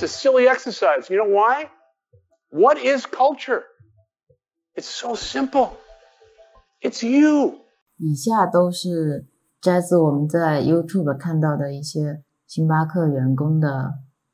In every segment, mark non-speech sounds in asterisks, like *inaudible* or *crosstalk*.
it's a silly exercise. You know why? What is culture? It's so simple. It's you. 以下都是摘自我们在 YouTube 看到的一些星巴克员工的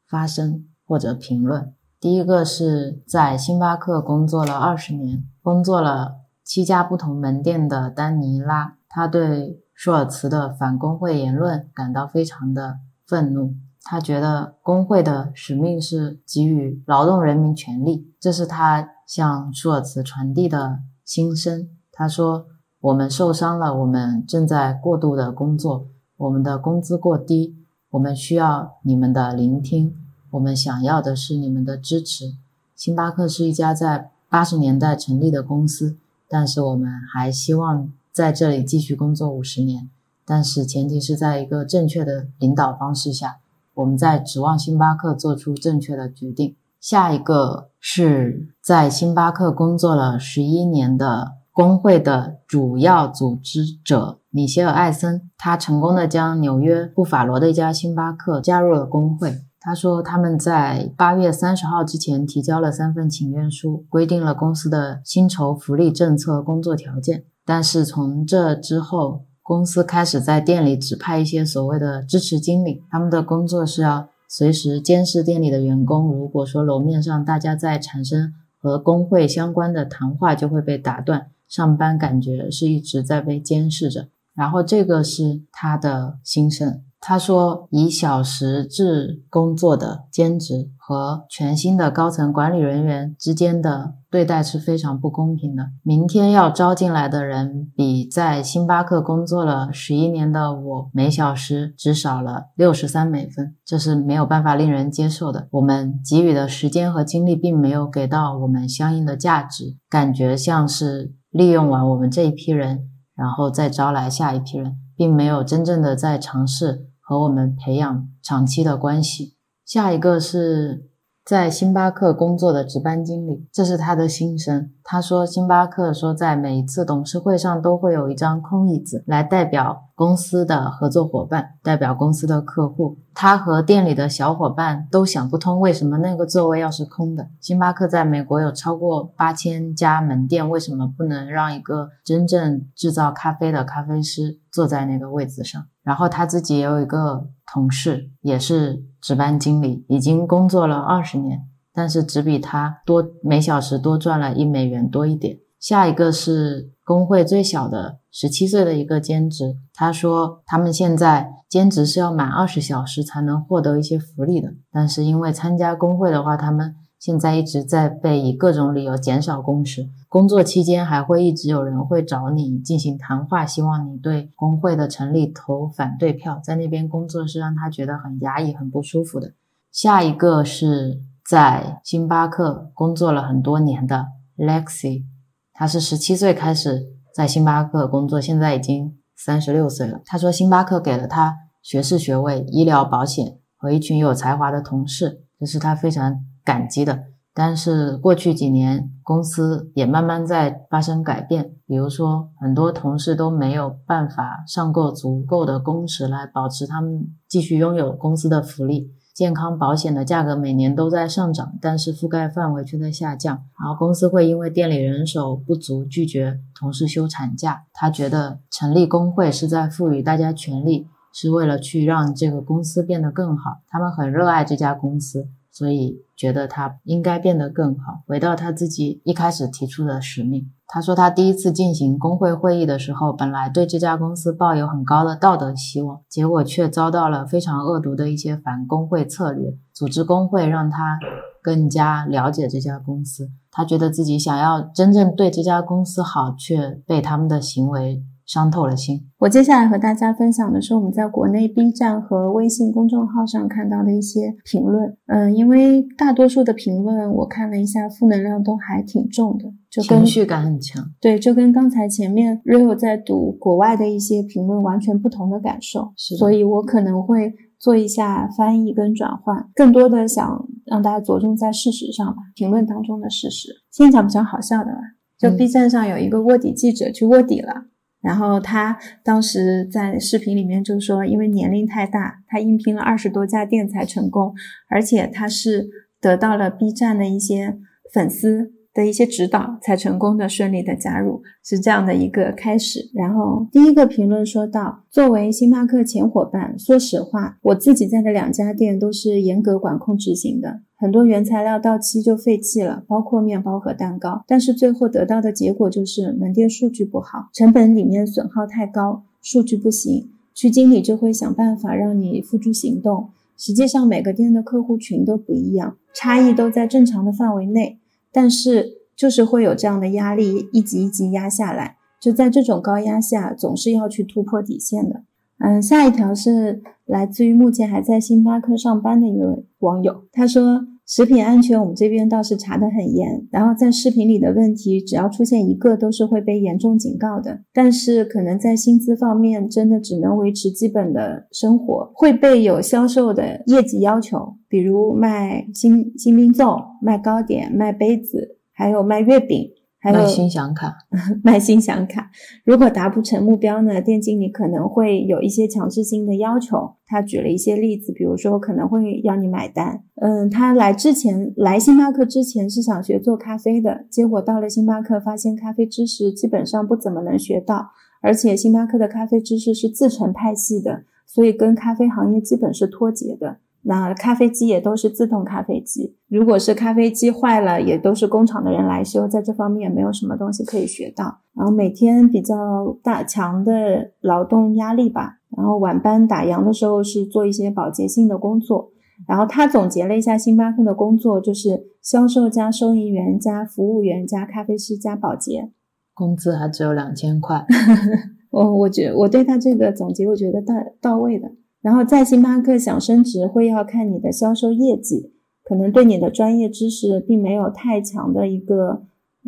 发声或者评论。第一个是在星巴克工作了二十年，工作了七家不同门店的丹尼拉，他对舒尔茨的反工会言论感到非常的愤怒。他觉得工会的使命是给予劳动人民权利，这是他向舒尔茨传递的心声。他说：“我们受伤了，我们正在过度的工作，我们的工资过低，我们需要你们的聆听。”我们想要的是你们的支持。星巴克是一家在八十年代成立的公司，但是我们还希望在这里继续工作五十年。但是前提是在一个正确的领导方式下，我们在指望星巴克做出正确的决定。下一个是在星巴克工作了十一年的工会的主要组织者米歇尔·艾森，他成功的将纽约布法罗的一家星巴克加入了工会。他说，他们在八月三十号之前提交了三份请愿书，规定了公司的薪酬福利政策、工作条件。但是从这之后，公司开始在店里指派一些所谓的支持经理，他们的工作是要随时监视店里的员工。如果说楼面上大家在产生和工会相关的谈话，就会被打断。上班感觉是一直在被监视着。然后这个是他的心声。他说：“以小时制工作的兼职和全新的高层管理人员之间的对待是非常不公平的。明天要招进来的人比在星巴克工作了十一年的我每小时只少了六十三美分，这是没有办法令人接受的。我们给予的时间和精力并没有给到我们相应的价值，感觉像是利用完我们这一批人，然后再招来下一批人，并没有真正的在尝试。”和我们培养长期的关系。下一个是。在星巴克工作的值班经理，这是他的心声。他说，星巴克说，在每一次董事会上都会有一张空椅子，来代表公司的合作伙伴，代表公司的客户。他和店里的小伙伴都想不通，为什么那个座位要是空的。星巴克在美国有超过八千家门店，为什么不能让一个真正制造咖啡的咖啡师坐在那个位子上？然后他自己也有一个同事，也是。值班经理已经工作了二十年，但是只比他多每小时多赚了一美元多一点。下一个是工会最小的十七岁的一个兼职，他说他们现在兼职是要满二十小时才能获得一些福利的，但是因为参加工会的话，他们。现在一直在被以各种理由减少工时，工作期间还会一直有人会找你进行谈话，希望你对工会的成立投反对票。在那边工作是让他觉得很压抑、很不舒服的。下一个是在星巴克工作了很多年的 Lexi，他是十七岁开始在星巴克工作，现在已经三十六岁了。他说，星巴克给了他学士学位、医疗保险和一群有才华的同事，这是他非常。感激的，但是过去几年公司也慢慢在发生改变，比如说很多同事都没有办法上够足够的工时来保持他们继续拥有公司的福利，健康保险的价格每年都在上涨，但是覆盖范围却在下降。然后公司会因为店里人手不足拒绝同事休产假。他觉得成立工会是在赋予大家权利，是为了去让这个公司变得更好。他们很热爱这家公司。所以觉得他应该变得更好，回到他自己一开始提出的使命。他说，他第一次进行工会会议的时候，本来对这家公司抱有很高的道德希望，结果却遭到了非常恶毒的一些反工会策略。组织工会让他更加了解这家公司，他觉得自己想要真正对这家公司好，却被他们的行为。伤透了心。我接下来和大家分享的是我们在国内 B 站和微信公众号上看到的一些评论。嗯，因为大多数的评论我看了一下，负能量都还挺重的，就情绪感很强。对，就跟刚才前面 Rio 在读国外的一些评论完全不同的感受。是，所以我可能会做一下翻译跟转换，更多的想让大家着重在事实上吧，评论当中的事实。先讲比较好笑的吧，就 B 站上有一个卧底记者去卧底了。然后他当时在视频里面就说，因为年龄太大，他应聘了二十多家店才成功，而且他是得到了 B 站的一些粉丝的一些指导，才成功的顺利的加入，是这样的一个开始。然后第一个评论说到，作为星巴克前伙伴，说实话，我自己在的两家店都是严格管控执行的。很多原材料到期就废弃了，包括面包和蛋糕。但是最后得到的结果就是门店数据不好，成本里面损耗太高，数据不行。区经理就会想办法让你付诸行动。实际上每个店的客户群都不一样，差异都在正常的范围内，但是就是会有这样的压力，一级一级压下来。就在这种高压下，总是要去突破底线的。嗯，下一条是来自于目前还在星巴克上班的一位网友，他说：“食品安全我们这边倒是查得很严，然后在视频里的问题，只要出现一个，都是会被严重警告的。但是可能在薪资方面，真的只能维持基本的生活，会被有销售的业绩要求，比如卖新新冰粽、卖糕点、卖杯子，还有卖月饼。”卖心想卡，*laughs* 卖心想卡。如果达不成目标呢？店经理可能会有一些强制性的要求。他举了一些例子，比如说可能会要你买单。嗯，他来之前，来星巴克之前是想学做咖啡的，结果到了星巴克，发现咖啡知识基本上不怎么能学到，而且星巴克的咖啡知识是自成派系的，所以跟咖啡行业基本是脱节的。那咖啡机也都是自动咖啡机，如果是咖啡机坏了，也都是工厂的人来修，在这方面没有什么东西可以学到。然后每天比较大强的劳动压力吧，然后晚班打烊的时候是做一些保洁性的工作。然后他总结了一下星巴克的工作，就是销售加收银员加服务员加咖啡师加保洁，工资还只有两千块。*laughs* 我我觉我对他这个总结，我觉得到到位的。然后在星巴克想升职，会要看你的销售业绩，可能对你的专业知识并没有太强的一个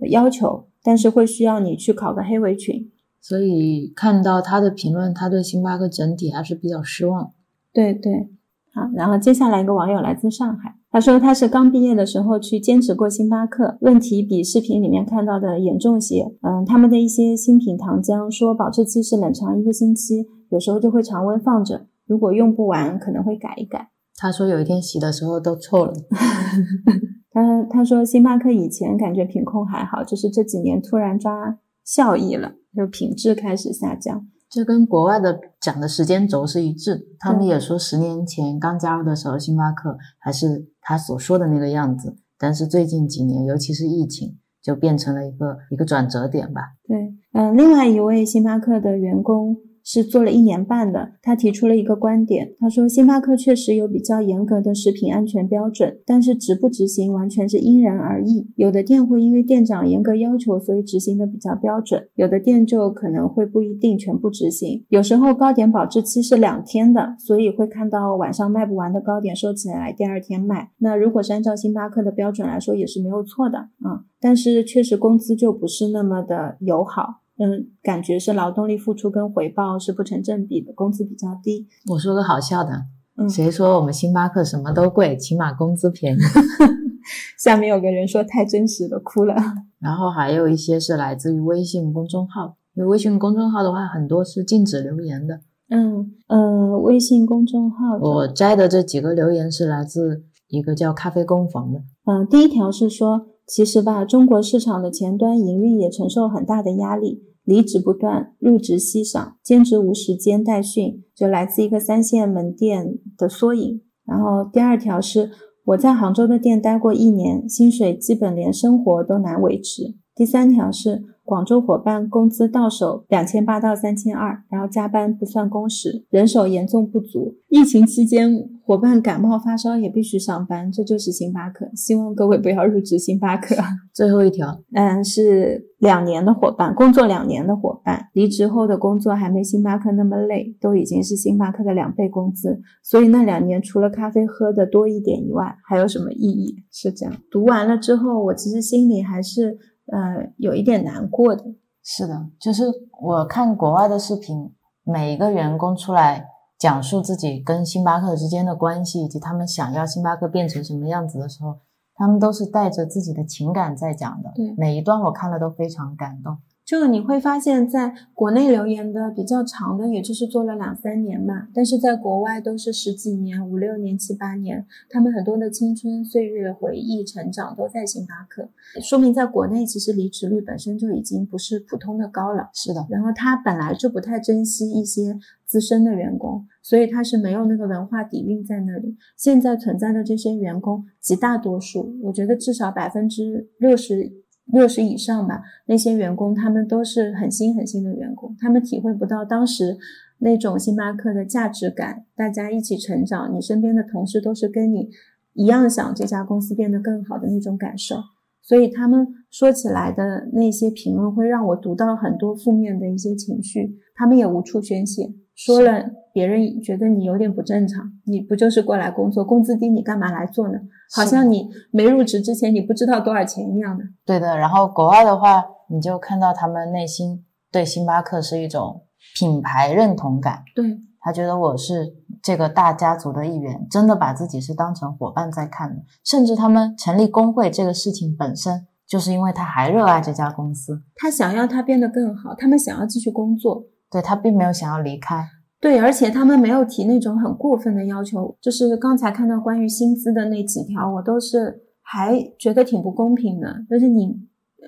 要求，但是会需要你去考个黑围裙。所以看到他的评论，他对星巴克整体还是比较失望。对对，好，然后接下来一个网友来自上海，他说他是刚毕业的时候去兼职过星巴克，问题比视频里面看到的严重些。嗯，他们的一些新品糖浆说保质期是冷藏一个星期，有时候就会常温放着。如果用不完，可能会改一改。他说有一天洗的时候都臭了。*laughs* 他他说星巴克以前感觉品控还好，就是这几年突然抓效益了，就品质开始下降。这跟国外的讲的时间轴是一致。他们也说十年前刚加入的时候，星巴克还是他所说的那个样子，但是最近几年，尤其是疫情，就变成了一个一个转折点吧。对，嗯，另外一位星巴克的员工。是做了一年半的，他提出了一个观点，他说星巴克确实有比较严格的食品安全标准，但是执不执行完全是因人而异。有的店会因为店长严格要求，所以执行的比较标准；有的店就可能会不一定全部执行。有时候糕点保质期是两天的，所以会看到晚上卖不完的糕点收起来，第二天卖。那如果是按照星巴克的标准来说，也是没有错的啊。但是确实工资就不是那么的友好。嗯，感觉是劳动力付出跟回报是不成正比的，工资比较低。我说个好笑的，谁说我们星巴克什么都贵，起码工资便宜？*laughs* 下面有个人说太真实了，哭了。然后还有一些是来自于微信公众号，因为微信公众号的话，很多是禁止留言的。嗯呃，微信公众号我摘的这几个留言是来自一个叫咖啡工坊的。嗯，第一条是说，其实吧，中国市场的前端营运也承受很大的压力。离职不断，入职稀少，兼职无时间代训，就来自一个三线门店的缩影。然后第二条是我在杭州的店待过一年，薪水基本连生活都难维持。第三条是广州伙伴工资到手两千八到三千二，然后加班不算工时，人手严重不足。疫情期间伙伴感冒发烧也必须上班，这就是星巴克。希望各位不要入职星巴克。*laughs* 最后一条，嗯，是两年的伙伴，工作两年的伙伴离职后的工作还没星巴克那么累，都已经是星巴克的两倍工资。所以那两年除了咖啡喝的多一点以外，还有什么意义？是这样。读完了之后，我其实心里还是。呃，有一点难过的，是的，就是我看国外的视频，每一个员工出来讲述自己跟星巴克之间的关系，以及他们想要星巴克变成什么样子的时候，他们都是带着自己的情感在讲的。对，每一段我看了都非常感动。就你会发现，在国内留言的比较长的，也就是做了两三年嘛，但是在国外都是十几年、五六年、七八年，他们很多的青春岁月、回忆、成长都在星巴克，说明在国内其实离职率本身就已经不是普通的高了。是的，然后他本来就不太珍惜一些资深的员工，所以他是没有那个文化底蕴在那里。现在存在的这些员工，极大多数，我觉得至少百分之六十。六十以上吧，那些员工他们都是很新很新的员工，他们体会不到当时那种星巴克的价值感，大家一起成长，你身边的同事都是跟你一样想这家公司变得更好的那种感受，所以他们说起来的那些评论会让我读到很多负面的一些情绪，他们也无处宣泄。说了，别人觉得你有点不正常。你不就是过来工作，工资低，你干嘛来做呢？好像你没入职之前你不知道多少钱一样的。对的。然后国外的话，你就看到他们内心对星巴克是一种品牌认同感。对，他觉得我是这个大家族的一员，真的把自己是当成伙伴在看的。甚至他们成立工会这个事情本身，就是因为他还热爱这家公司，他想要他变得更好，他们想要继续工作。对他并没有想要离开，对，而且他们没有提那种很过分的要求，就是刚才看到关于薪资的那几条，我都是还觉得挺不公平的。就是你，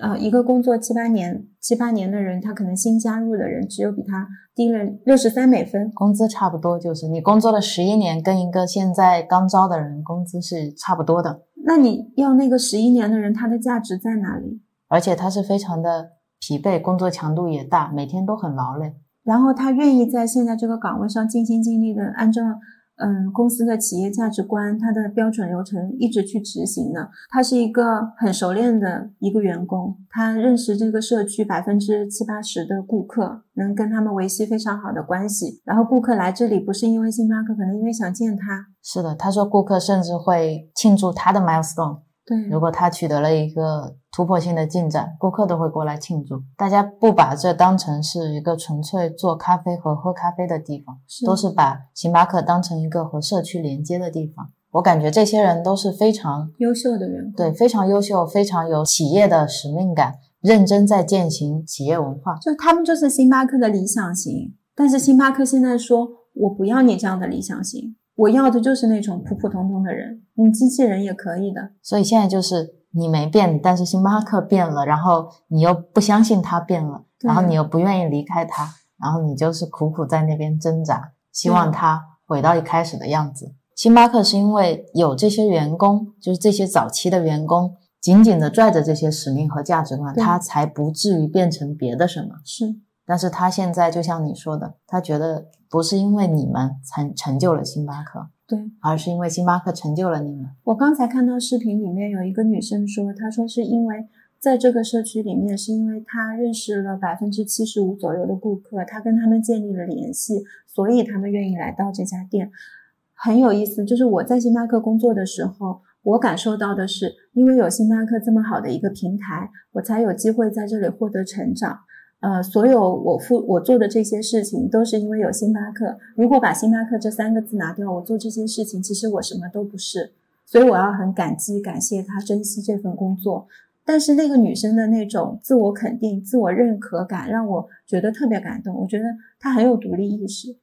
呃，一个工作七八年、七八年的人，他可能新加入的人只有比他低了六十三美分，工资差不多，就是你工作了十一年，跟一个现在刚招的人工资是差不多的。那你要那个十一年的人，他的价值在哪里？而且他是非常的疲惫，工作强度也大，每天都很劳累。然后他愿意在现在这个岗位上尽心尽力的按照嗯公司的企业价值观、他的标准流程一直去执行的。他是一个很熟练的一个员工，他认识这个社区百分之七八十的顾客，能跟他们维系非常好的关系。然后顾客来这里不是因为星巴克，可能因为想见他。是的，他说顾客甚至会庆祝他的 milestone。对，如果他取得了一个突破性的进展，顾客都会过来庆祝。大家不把这当成是一个纯粹做咖啡和喝咖啡的地方，都是把星巴克当成一个和社区连接的地方。我感觉这些人都是非常优秀的人，对，非常优秀，非常有企业的使命感，认真在践行企业文化。就他们就是星巴克的理想型，但是星巴克现在说我不要你这样的理想型。我要的就是那种普普通通的人，你机器人也可以的。所以现在就是你没变，但是星巴克变了，然后你又不相信他变了，然后你又不愿意离开他，然后你就是苦苦在那边挣扎，希望他回到一开始的样子。星巴克是因为有这些员工，就是这些早期的员工，紧紧的拽着这些使命和价值观，他才不至于变成别的什么。是。但是他现在就像你说的，他觉得不是因为你们成成就了星巴克，对，而是因为星巴克成就了你们。我刚才看到视频里面有一个女生说，她说是因为在这个社区里面，是因为她认识了百分之七十五左右的顾客，她跟他们建立了联系，所以他们愿意来到这家店。很有意思，就是我在星巴克工作的时候，我感受到的是，因为有星巴克这么好的一个平台，我才有机会在这里获得成长。呃，所有我付我做的这些事情，都是因为有星巴克。如果把星巴克这三个字拿掉，我做这些事情，其实我什么都不是。所以我要很感激、感谢他，珍惜这份工作。但是那个女生的那种自我肯定、自我认可感，让我觉得特别感动。我觉得她很有独立意识。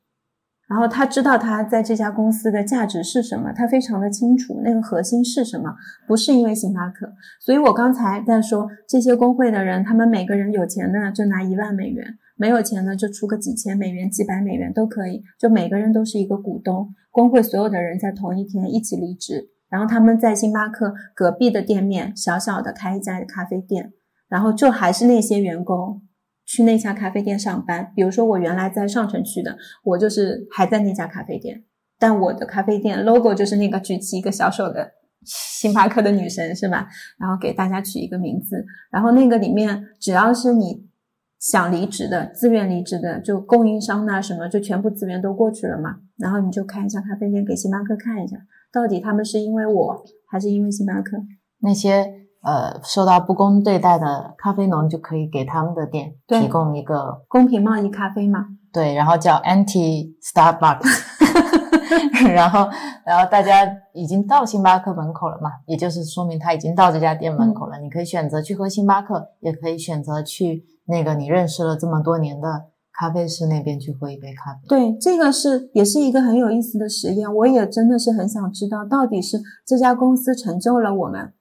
然后他知道他在这家公司的价值是什么，他非常的清楚那个核心是什么，不是因为星巴克。所以我刚才在说这些工会的人，他们每个人有钱的就拿一万美元，没有钱的就出个几千美元、几百美元都可以，就每个人都是一个股东。工会所有的人在同一天一起离职，然后他们在星巴克隔壁的店面小小的开一家咖啡店，然后就还是那些员工。去那家咖啡店上班，比如说我原来在上城区的，我就是还在那家咖啡店，但我的咖啡店 logo 就是那个举起一个小手的星巴克的女神，是吧？然后给大家取一个名字，然后那个里面只要是你想离职的、自愿离职的，就供应商呐什么，就全部资源都过去了嘛。然后你就开一家咖啡店给星巴克看一下，到底他们是因为我还是因为星巴克那些。呃，受到不公对待的咖啡农就可以给他们的店提供一个公平贸易咖啡嘛？对，然后叫 Anti Starbucks，*laughs* 然后，然后大家已经到星巴克门口了嘛，也就是说明他已经到这家店门口了。你可以选择去喝星巴克，也可以选择去那个你认识了这么多年的咖啡师那边去喝一杯咖啡。对，这个是也是一个很有意思的实验，我也真的是很想知道，到底是这家公司成就了我们。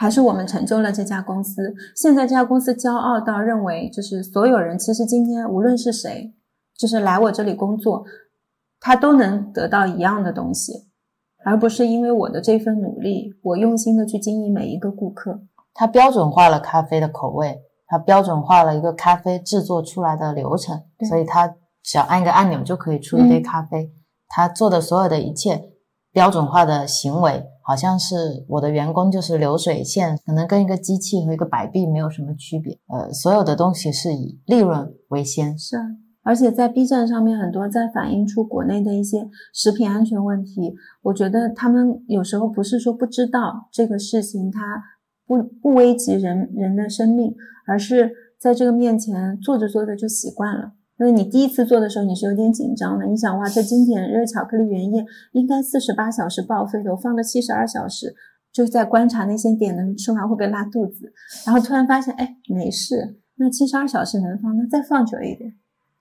还是我们成就了这家公司。现在这家公司骄傲到认为，就是所有人其实今天无论是谁，就是来我这里工作，他都能得到一样的东西，而不是因为我的这份努力，我用心的去经营每一个顾客。他标准化了咖啡的口味，他标准化了一个咖啡制作出来的流程，所以他只要按一个按钮就可以出一杯咖啡。他做的所有的一切标准化的行为。好像是我的员工就是流水线，可能跟一个机器和一个摆臂没有什么区别。呃，所有的东西是以利润为先。是啊，而且在 B 站上面很多在反映出国内的一些食品安全问题。我觉得他们有时候不是说不知道这个事情，它不不危及人人的生命，而是在这个面前做着做着就习惯了。因为你第一次做的时候，你是有点紧张的。你想，哇，这经典热巧克力原液应该四十八小时报废的，我放了七十二小时，就在观察那些点的吃完会不会拉肚子。然后突然发现，哎，没事。那七十二小时能放，那再放久一点，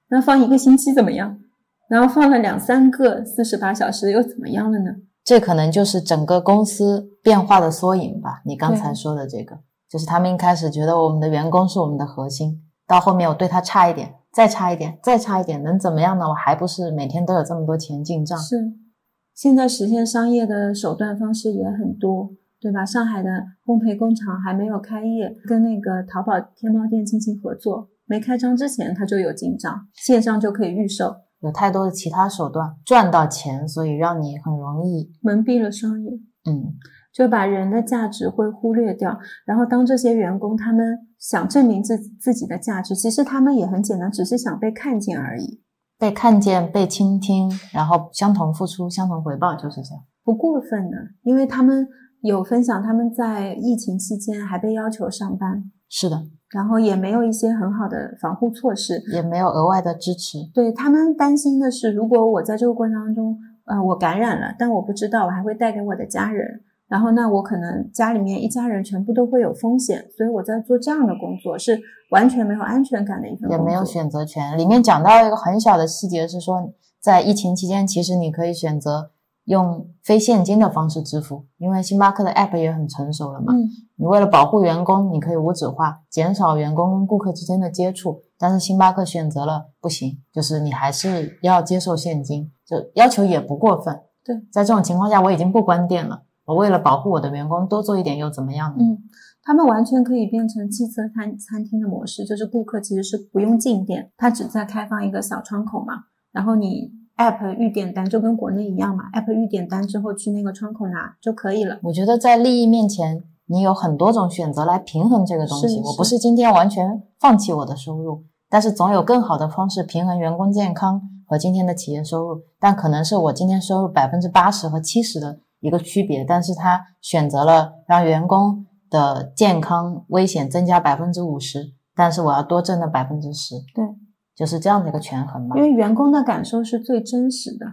那放一个星期怎么样？然后放了两三个四十八小时又怎么样了呢？这可能就是整个公司变化的缩影吧。你刚才说的这个，就是他们一开始觉得我们的员工是我们的核心，到后面我对他差一点。再差一点，再差一点，能怎么样呢？我还不是每天都有这么多钱进账。是，现在实现商业的手段方式也很多，对吧？上海的烘焙工厂还没有开业，跟那个淘宝天猫店进行合作，没开张之前它就有进账，线上就可以预售。有太多的其他手段赚到钱，所以让你很容易蒙蔽了双眼。嗯。就把人的价值会忽略掉，然后当这些员工他们想证明自自己的价值，其实他们也很简单，只是想被看见而已，被看见、被倾听，然后相同付出、相同回报，就是这样，不过分的。因为他们有分享，他们在疫情期间还被要求上班，是的，然后也没有一些很好的防护措施，也没有额外的支持。对他们担心的是，如果我在这个过程当中，呃，我感染了，但我不知道，我还会带给我的家人。然后，那我可能家里面一家人全部都会有风险，所以我在做这样的工作是完全没有安全感的一份工作，也没有选择权。里面讲到一个很小的细节是说，在疫情期间，其实你可以选择用非现金的方式支付，因为星巴克的 App 也很成熟了嘛。嗯。你为了保护员工，你可以无纸化，减少员工跟顾客之间的接触。但是星巴克选择了不行，就是你还是要接受现金，就要求也不过分。对，在这种情况下，我已经不关店了。我为了保护我的员工，多做一点又怎么样呢？嗯，他们完全可以变成汽车餐餐厅的模式，就是顾客其实是不用进店，他只在开放一个小窗口嘛，然后你 app 预点单就跟国内一样嘛，app 预点单之后去那个窗口拿就可以了。我觉得在利益面前，你有很多种选择来平衡这个东西。我不是今天完全放弃我的收入，但是总有更好的方式平衡员工健康和今天的企业收入。但可能是我今天收入百分之八十和七十的。一个区别，但是他选择了让员工的健康危险增加百分之五十，但是我要多挣那百分之十，对，就是这样的一个权衡嘛。因为员工的感受是最真实的，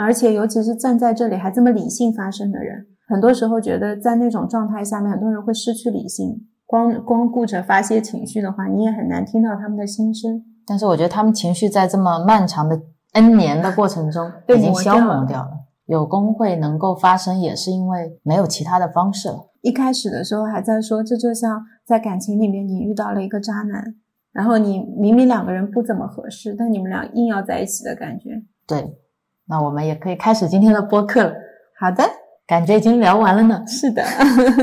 而且尤其是站在这里还这么理性发声的人，很多时候觉得在那种状态下面，很多人会失去理性，光光顾着发泄情绪的话，你也很难听到他们的心声。但是我觉得他们情绪在这么漫长的 N 年的过程中已经消磨掉了。有工会能够发生，也是因为没有其他的方式了。一开始的时候还在说，这就像在感情里面，你遇到了一个渣男，然后你明明两个人不怎么合适，但你们俩硬要在一起的感觉。对，那我们也可以开始今天的播客了。好的。感觉已经聊完了呢。是的，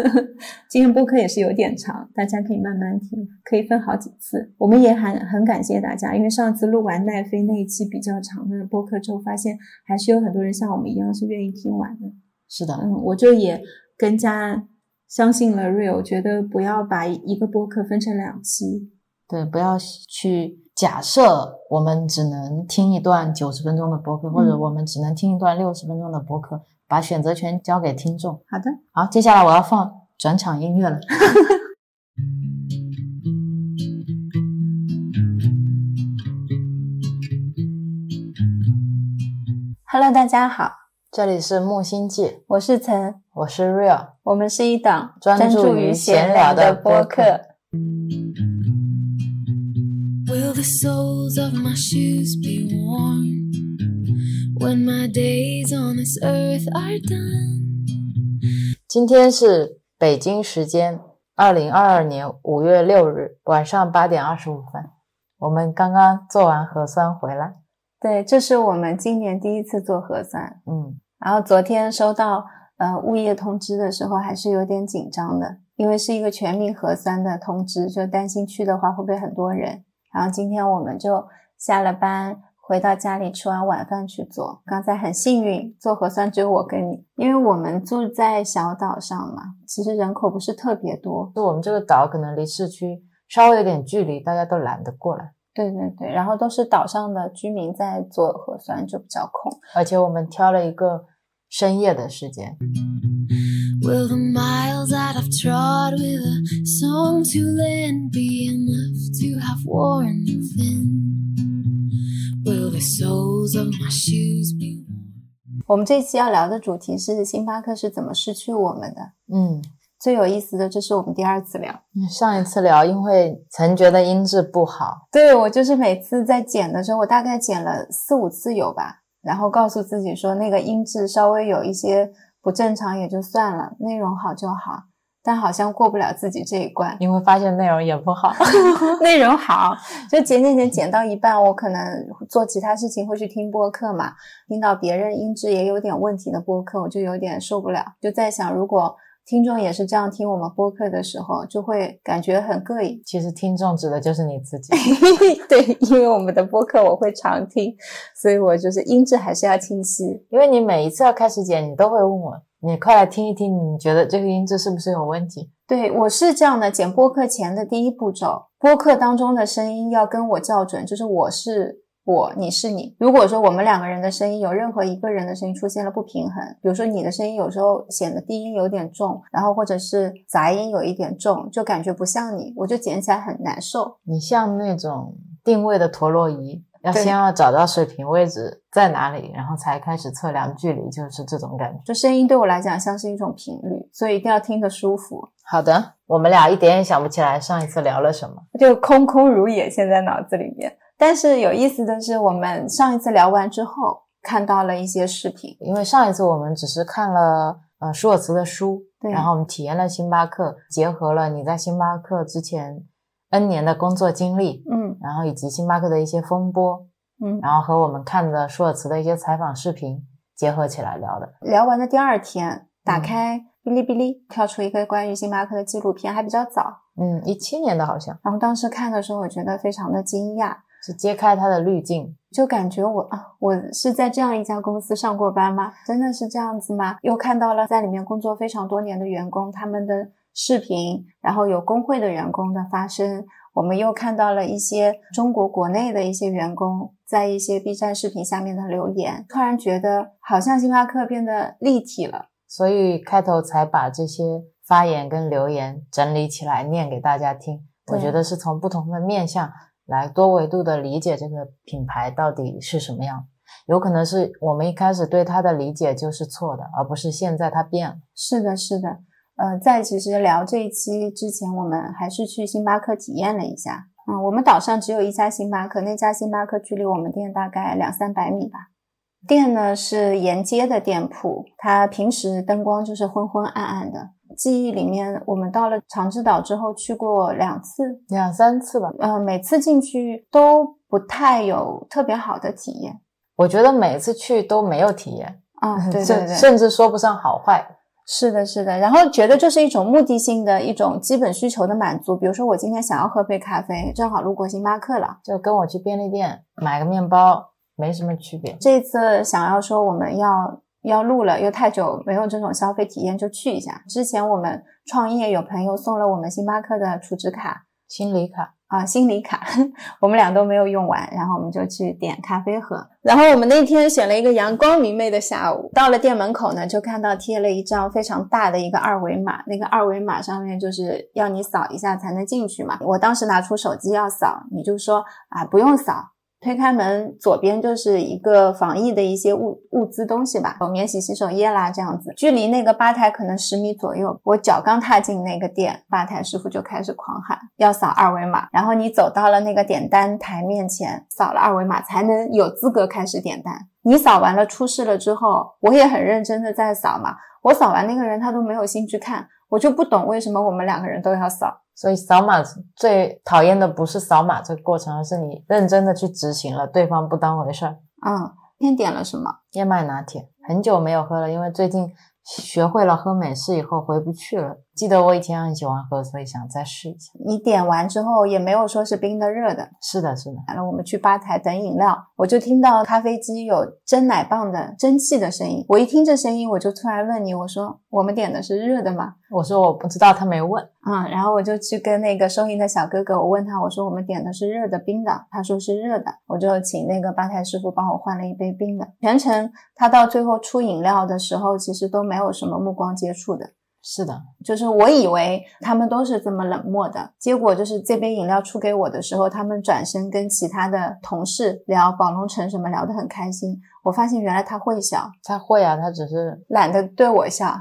*laughs* 今天播客也是有点长，大家可以慢慢听，可以分好几次。我们也很很感谢大家，因为上次录完奈飞那一期比较长的播客之后，发现还是有很多人像我们一样是愿意听完的。是的，嗯，我就也更加相信了 Real，觉得不要把一个播客分成两期。对，不要去假设我们只能听一段九十分钟的播客，或者我们只能听一段六十分钟的播客。把选择权交给听众。好的，好，接下来我要放转场音乐了。*laughs* Hello，大家好，这里是木星记，我是岑，我是 Real，我们是一档专注于闲聊的播客。Will the soles of my shoes be warm when my days on this earth are done? 今天是北京时间二零二二年五月六日晚上八点二十五分，我们刚刚做完核酸回来。对，这是我们今年第一次做核酸。嗯，然后昨天收到呃物业通知的时候，还是有点紧张的，因为是一个全民核酸的通知，就担心去的话会不会很多人。然后今天我们就下了班回到家里吃完晚饭去做。刚才很幸运，做核酸只有我跟你，因为我们住在小岛上嘛，其实人口不是特别多。就我们这个岛可能离市区稍微有点距离，大家都懒得过来。对对对，然后都是岛上的居民在做核酸，就比较空。而且我们挑了一个深夜的时间，Will the miles that I've trod with a song to lend be enough to have worn thin? 我们这期要聊的主题是星巴克是怎么失去我们的。嗯，最有意思的，这是我们第二次聊。上一次聊，因为曾觉得音质不好，对我就是每次在剪的时候，我大概剪了四五次有吧，然后告诉自己说那个音质稍微有一些不正常也就算了，内容好就好。但好像过不了自己这一关，你会发现内容也不好。*laughs* 内容好，就剪剪剪剪到一半，我可能做其他事情会去听播客嘛，听到别人音质也有点问题的播客，我就有点受不了，就在想，如果听众也是这样听我们播客的时候，就会感觉很膈应。其实听众指的就是你自己。*laughs* 对，因为我们的播客我会常听，所以我就是音质还是要清晰。因为你每一次要开始剪，你都会问我，你快来听一听，你觉得这个音质是不是有问题？对我是这样的，剪播客前的第一步骤，播客当中的声音要跟我校准，就是我是我，你是你。如果说我们两个人的声音有任何一个人的声音出现了不平衡，比如说你的声音有时候显得低音有点重，然后或者是杂音有一点重，就感觉不像你，我就剪起来很难受。你像那种定位的陀螺仪，要先要找到水平位置在哪里，然后才开始测量距离，就是这种感觉。就声音对我来讲像是一种频率，所以一定要听得舒服。好的，我们俩一点也想不起来上一次聊了什么。就空空如也，现在脑子里面。但是有意思的是，我们上一次聊完之后，看到了一些视频。因为上一次我们只是看了呃舒尔茨的书，对然后我们体验了星巴克，结合了你在星巴克之前 N 年的工作经历，嗯然后以及星巴克的一些风波，嗯，然后和我们看的舒尔茨的一些采访视频结合起来聊的。聊完的第二天，打嗯开哔哩哔哩，跳出一个关于星巴克的纪录片，还比较早。嗯，一七年的好像然后当时看的时候，我觉得非常的惊讶，是揭开它的滤镜。就感觉我啊，我是在这样一家公司上过班吗？真的是这样子吗？又看到了在里面工作非常多年的员工他们的视频，然后有工会的员工的发声。我们又看到了一些中国国内的一些员工在一些 B 站视频下面的留言，突然觉得好像星巴克变得立体了。所以开头才把这些发言跟留言整理起来念给大家听。我觉得是从不同的面向来多维度的理解这个品牌到底是什么样。有可能是我们一开始对它的理解就是错的，而不是现在它变了。是的，是的。呃，在其实聊这一期之前，我们还是去星巴克体验了一下。嗯，我们岛上只有一家星巴克，那家星巴克距离我们店大概两三百米吧。店呢是沿街的店铺，它平时灯光就是昏昏暗暗的。记忆里面，我们到了长治岛之后去过两次，两三次吧，呃，每次进去都不太有特别好的体验我觉得每次去都没有体验，啊。对 *laughs* 对对，甚至说不上好坏。是的，是的，然后觉得就是一种目的性的一种基本需求的满足。比如说，我今天想要喝杯咖啡，正好路过星巴克了。就跟我去便利店买个面包没什么区别。这次想要说我们要要录了，又太久没有这种消费体验，就去一下。之前我们创业有朋友送了我们星巴克的储值卡心理卡，啊，心理卡，*laughs* 我们俩都没有用完，然后我们就去点咖啡喝。然后我们那天选了一个阳光明媚的下午，到了店门口呢，就看到贴了一张非常大的一个二维码，那个二维码上面就是要你扫一下才能进去嘛。我当时拿出手机要扫，你就说啊不用扫。推开门，左边就是一个防疫的一些物物资东西吧，有免洗洗手液啦这样子。距离那个吧台可能十米左右，我脚刚踏进那个店，吧台师傅就开始狂喊要扫二维码，然后你走到了那个点单台面前，扫了二维码才能有资格开始点单。你扫完了出示了之后，我也很认真的在扫嘛。我扫完那个人他都没有兴趣看，我就不懂为什么我们两个人都要扫。所以扫码最讨厌的不是扫码这个过程，而是你认真的去执行了，对方不当回事儿。嗯，今天点了什么？燕麦拿铁，很久没有喝了，因为最近学会了喝美式以后回不去了。记得我以前很喜欢喝，所以想再试一下。你点完之后也没有说是冰的热的。是的，是的。完了，我们去吧台等饮料，我就听到咖啡机有蒸奶棒的蒸汽的声音。我一听这声音，我就突然问你，我说我们点的是热的吗？我说我不知道，他没问。啊、然后我就去跟那个收银的小哥哥，我问他，我说我们点的是热的冰的，他说是热的，我就请那个吧台师傅帮我换了一杯冰的。全程他到最后出饮料的时候，其实都没有什么目光接触的。是的，就是我以为他们都是这么冷漠的，结果就是这杯饮料出给我的时候，他们转身跟其他的同事聊宝龙城什么聊得很开心。我发现原来他会笑，他会啊，他只是懒得对我笑。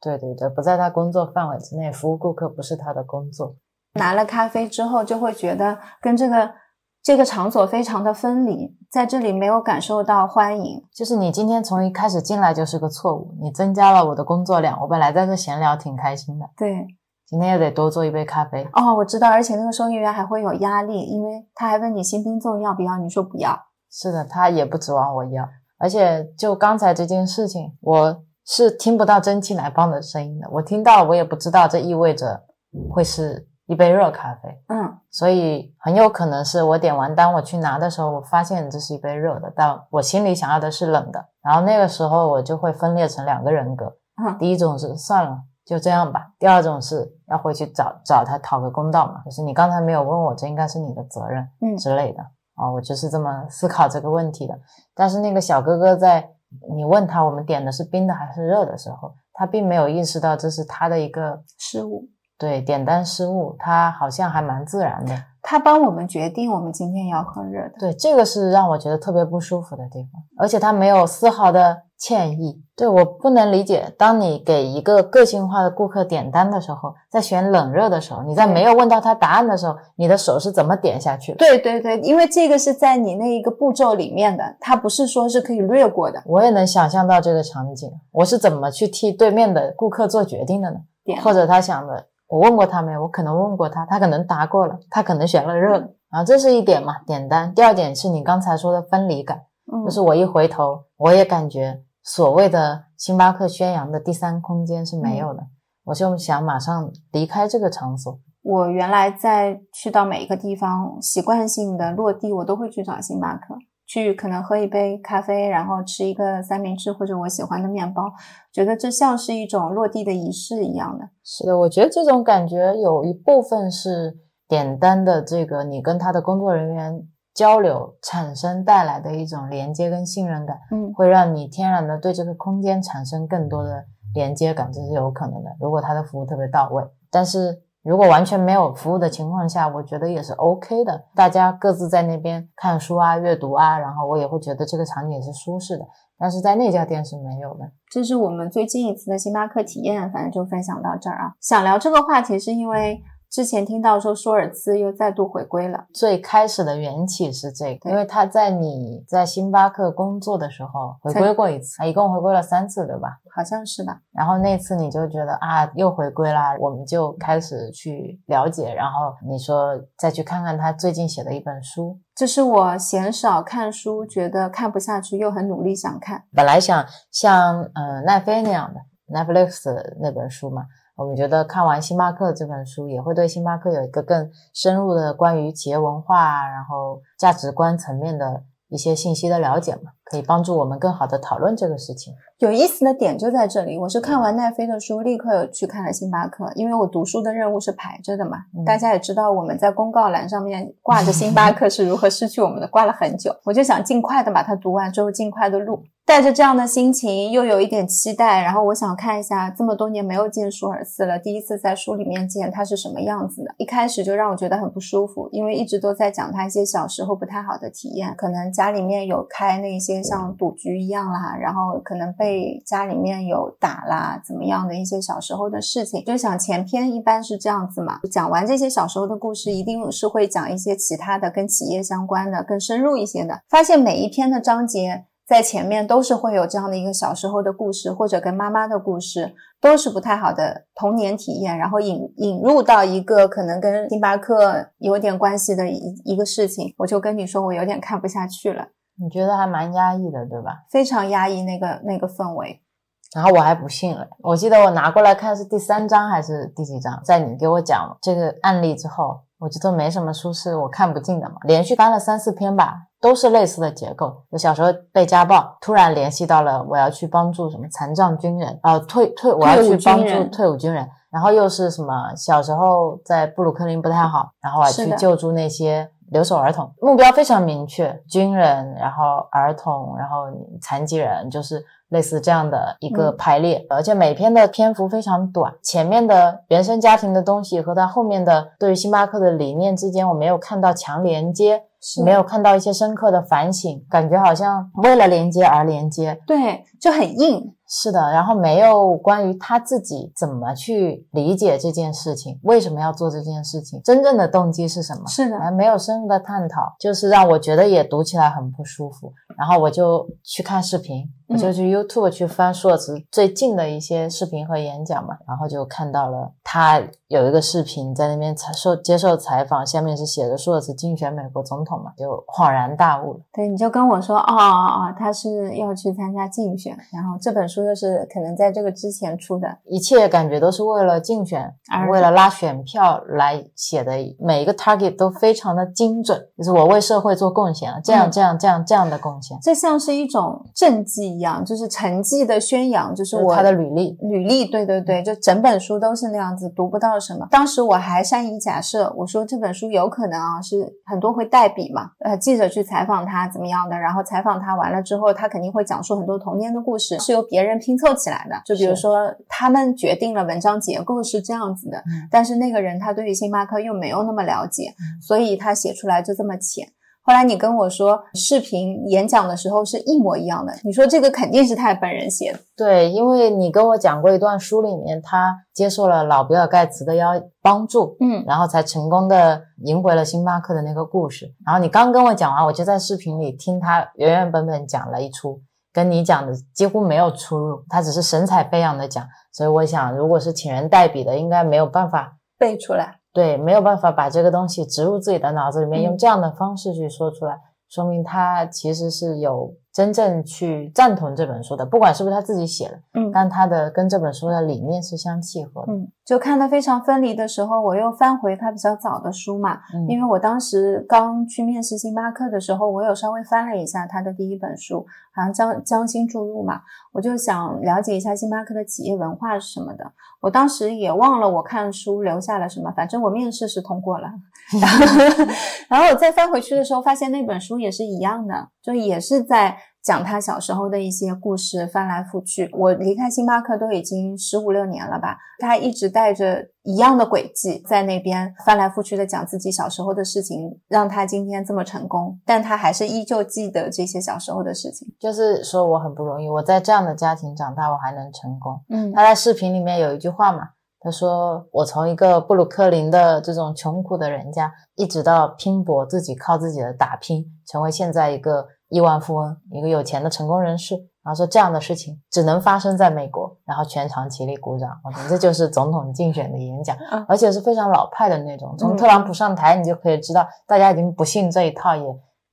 对对对，不在他工作范围之内，服务顾客不是他的工作。拿了咖啡之后，就会觉得跟这个这个场所非常的分离，在这里没有感受到欢迎。就是你今天从一开始进来就是个错误，你增加了我的工作量。我本来在这闲聊挺开心的，对，今天又得多做一杯咖啡。哦，我知道，而且那个收银员还会有压力，因为他还问你新冰粽要不要，你说不要。是的，他也不指望我要，而且就刚才这件事情，我是听不到蒸汽奶棒的声音的。我听到，我也不知道这意味着会是一杯热咖啡。嗯，所以很有可能是我点完单，我去拿的时候，我发现这是一杯热的，但我心里想要的是冷的。然后那个时候我就会分裂成两个人格，嗯第一种是算了，就这样吧；第二种是要回去找找他讨个公道嘛，就是你刚才没有问我，这应该是你的责任，嗯之类的。啊、我就是这么思考这个问题的。但是那个小哥哥在你问他我们点的是冰的还是热的时候，他并没有意识到这是他的一个失误。对点单失误，他好像还蛮自然的。他帮我们决定我们今天要喝热的。对，这个是让我觉得特别不舒服的地方，而且他没有丝毫的歉意。对我不能理解，当你给一个个性化的顾客点单的时候，在选冷热的时候，你在没有问到他答案的时候，你的手是怎么点下去的？对对对，因为这个是在你那一个步骤里面的，它不是说是可以略过的。我也能想象到这个场景，我是怎么去替对面的顾客做决定的呢？点或者他想的，我问过他没有？我可能问过他，他可能答过了，他可能选了热的。然后这是一点嘛，点单。第二点是你刚才说的分离感，嗯就是我一回头，我也感觉所谓的星巴克宣扬的第三空间是没有的，我就想马上离开这个场所。我原来在去到每一个地方，习惯性的落地，我都会去找星巴克，去可能喝一杯咖啡，然后吃一个三明治或者我喜欢的面包，觉得这像是一种落地的仪式一样的。是的，我觉得这种感觉有一部分是点单的这个你跟他的工作人员交流产生带来的一种连接跟信任感，嗯会让你天然的对这个空间产生更多的连接感，这是有可能的。如果他的服务特别到位，但是如果完全没有服务的情况下，我觉得也是 OK 的。大家各自在那边看书啊、阅读啊，然后我也会觉得这个场景是舒适的。但是在那家店是没有的。这是我们最近一次的星巴克体验，反正就分享到这儿啊。想聊这个话题，是因为之前听到说舒尔茨又再度回归了。最开始的缘起是这个，因为他在你在星巴克工作的时候回归过一次，他一共回归了三次，对吧？好像是吧？然后那次你就觉得啊，又回归啦，我们就开始去了解，然后你说再去看看他最近写的一本书。这是我嫌少看书，觉得看不下去，又很努力想看。本来想像呃奈飞那样的 Netflix 的那本书嘛，我们觉得看完星巴克这本书，也会对星巴克有一个更深入的关于企业文化啊，然后价值观层面的一些信息的了解嘛，可以帮助我们更好的讨论这个事情。有意思的点就在这里，我是看完奈飞的书，立刻有去看了星巴克，因为我读书的任务是排着的嘛。嗯大家也知道，我们在公告栏上面挂着星巴克是如何失去我们的，挂了很久，我就想尽快的把它读完之后尽快的录。带着这样的心情，又有一点期待，然后我想看一下这么多年没有见舒尔茨了，第一次在书里面见他是什么样子的。一开始就让我觉得很不舒服，因为一直都在讲他一些小时候不太好的体验，可能家里面有开那些像赌局一样啦，然后可能被家里面有打啦，怎么样的一些小时候的事情。就想前篇一般是这样子嘛，讲完这些小时候的故事，一定是会讲一些其他的跟企业相关的、更深入一些的。发现每一篇的章节。在前面都是会有这样的一个小时候的故事，或者跟妈妈的故事，都是不太好的童年体验，然后引引入到一个可能跟星巴克有点关系的一一个事情，我就跟你说，我有点看不下去了。你觉得还蛮压抑的，对吧？非常压抑那个那个氛围。然后我还不信了，我记得我拿过来看是第三章还是第几章，在你给我讲这个案例之后，我觉得没什么书是我看不进的嘛，连续翻了三四篇吧。都是类似的结构。我小时候被家暴，突然联系到了我要去帮助什么残障军人，呃，退退我要去帮助退伍军人，然后又是什么小时候在布鲁克林不太好，然后我要去救助那些留守儿童，目标非常明确，军人，然后儿童，然后残疾人，就是类似这样的一个排列，而且每篇的篇幅非常短，前面的原生家庭的东西和他后面的对于星巴克的理念之间，我没有看到强连接。没有看到一些深刻的反省，感觉好像为了连接而连接，对，就很硬。是的，然后没有关于他自己怎么去理解这件事情，为什么要做这件事情，真正的动机是什么？是的，没有深入的探讨，就是让我觉得也读起来很不舒服。然后我就去看视频，我就去 YouTube 去翻硕子最近的一些视频和演讲嘛，然后就看到了他有一个视频在那边采受接受采访，下面是写的硕子竞选美国总统嘛，就恍然大悟了。对，你就跟我说，哦哦哦，他是要去参加竞选，然后这本书。又是可能在这个之前出的，一切感觉都是为了竞选，为了拉选票来写的，每一个 target 都非常的精准，就是我为社会做贡献了，这样这样这样这样的贡献，这像是一种政绩一样，就是成绩的宣扬，就是我他的履历，履历，对对对，就整本书都是那样子，读不到什么。当时我还善意假设，我说这本书有可能啊是很多会代笔嘛，呃，记者去采访他怎么样的，然后采访他完了之后，他肯定会讲述很多童年的故事，是由别人。人拼凑起来的，就比如说他们决定了文章结构是这样子的，但是那个人他对于星巴克又没有那么了解，所以他写出来就这么浅。后来你跟我说视频演讲的时候是一模一样的，你说这个肯定是他本人写的。对，因为你跟我讲过一段书里面他接受了老比尔盖茨的邀帮助，嗯，然后才成功的赢回了星巴克的那个故事。然后你刚跟我讲完，我就在视频里听他原原本本讲了一出。跟你讲的几乎没有出入，他只是神采飞扬的讲，所以我想，如果是请人代笔的，应该没有办法背出来，对，没有办法把这个东西植入自己的脑子里面，用这样的方式去说出来，说明他其实是有。真正去赞同这本书的，不管是不是他自己写的，嗯，但他的跟这本书的理念是相契合的，嗯，就看得非常分离的时候，我又翻回他比较早的书嘛，嗯，因为我当时刚去面试星巴克的时候，我有稍微翻了一下他的第一本书，好像将将心注入嘛，我就想了解一下星巴克的企业文化是什么的，我当时也忘了我看书留下了什么，反正我面试是通过了，*laughs* 然后然后我再翻回去的时候，发现那本书也是一样的，就也是在。讲他小时候的一些故事，翻来覆去。我离开星巴克都已经十五六年了吧，他一直带着一样的轨迹在那边翻来覆去的讲自己小时候的事情，让他今天这么成功。但他还是依旧记得这些小时候的事情，就是说我很不容易，我在这样的家庭长大，我还能成功。嗯，他在视频里面有一句话嘛，他说我从一个布鲁克林的这种穷苦的人家，一直到拼搏自己靠自己的打拼，成为现在一个。亿万富翁，一个有钱的成功人士，然后说这样的事情只能发生在美国，然后全场起立鼓掌。我觉得这就是总统竞选的演讲，*laughs* 而且是非常老派的那种。从特朗普上台，你就可以知道，大家已经不信这一套，也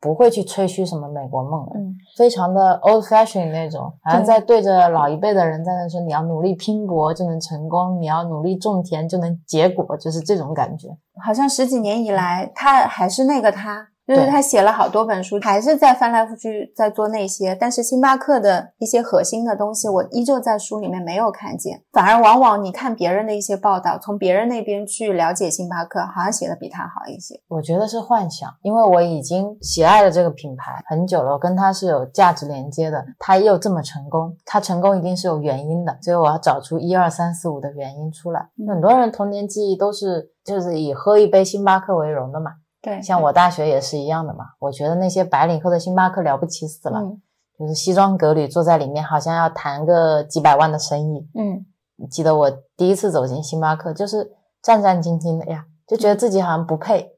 不会去吹嘘什么美国梦了。嗯，非常的 old fashion 那种，好像在对着老一辈的人在那说，你要努力拼搏就能成功，你要努力种田就能结果，就是这种感觉。好像十几年以来，他还是那个他。就是他写了好多本书，还是在翻来覆去在做那些，但是星巴克的一些核心的东西，我依旧在书里面没有看见，反而往往你看别人的一些报道，从别人那边去了解星巴克，好像写的比他好一些。我觉得是幻想，因为我已经喜爱了这个品牌很久了，我跟它是有价值连接的。它又这么成功，它成功一定是有原因的，所以我要找出一二三四五的原因出来。嗯很多人童年记忆都是就是以喝一杯星巴克为荣的嘛，对，像我大学也是一样的嘛。我觉得那些白领喝的星巴克了不起死了，嗯就是西装革履坐在里面，好像要谈个几百万的生意。嗯记得我第一次走进星巴克，就是战战兢兢的呀，就觉得自己好像不配，是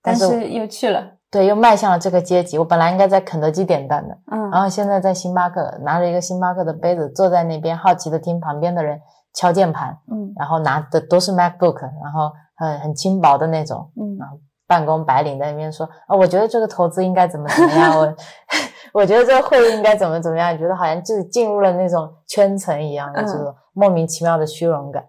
但是又去了，对，又迈向了这个阶级。我本来应该在肯德基点单的，嗯然后现在在星巴克拿着一个星巴克的杯子，坐在那边好奇的听旁边的人敲键盘，嗯然后拿的都是 MacBook，然后很很轻薄的那种。嗯办公白领在那边说啊、我觉得这个投资应该怎么怎么样，我 *laughs* 我觉得这个会议应该怎么怎么样，觉得好像就是进入了那种圈层一样的嗯这种莫名其妙的虚荣感。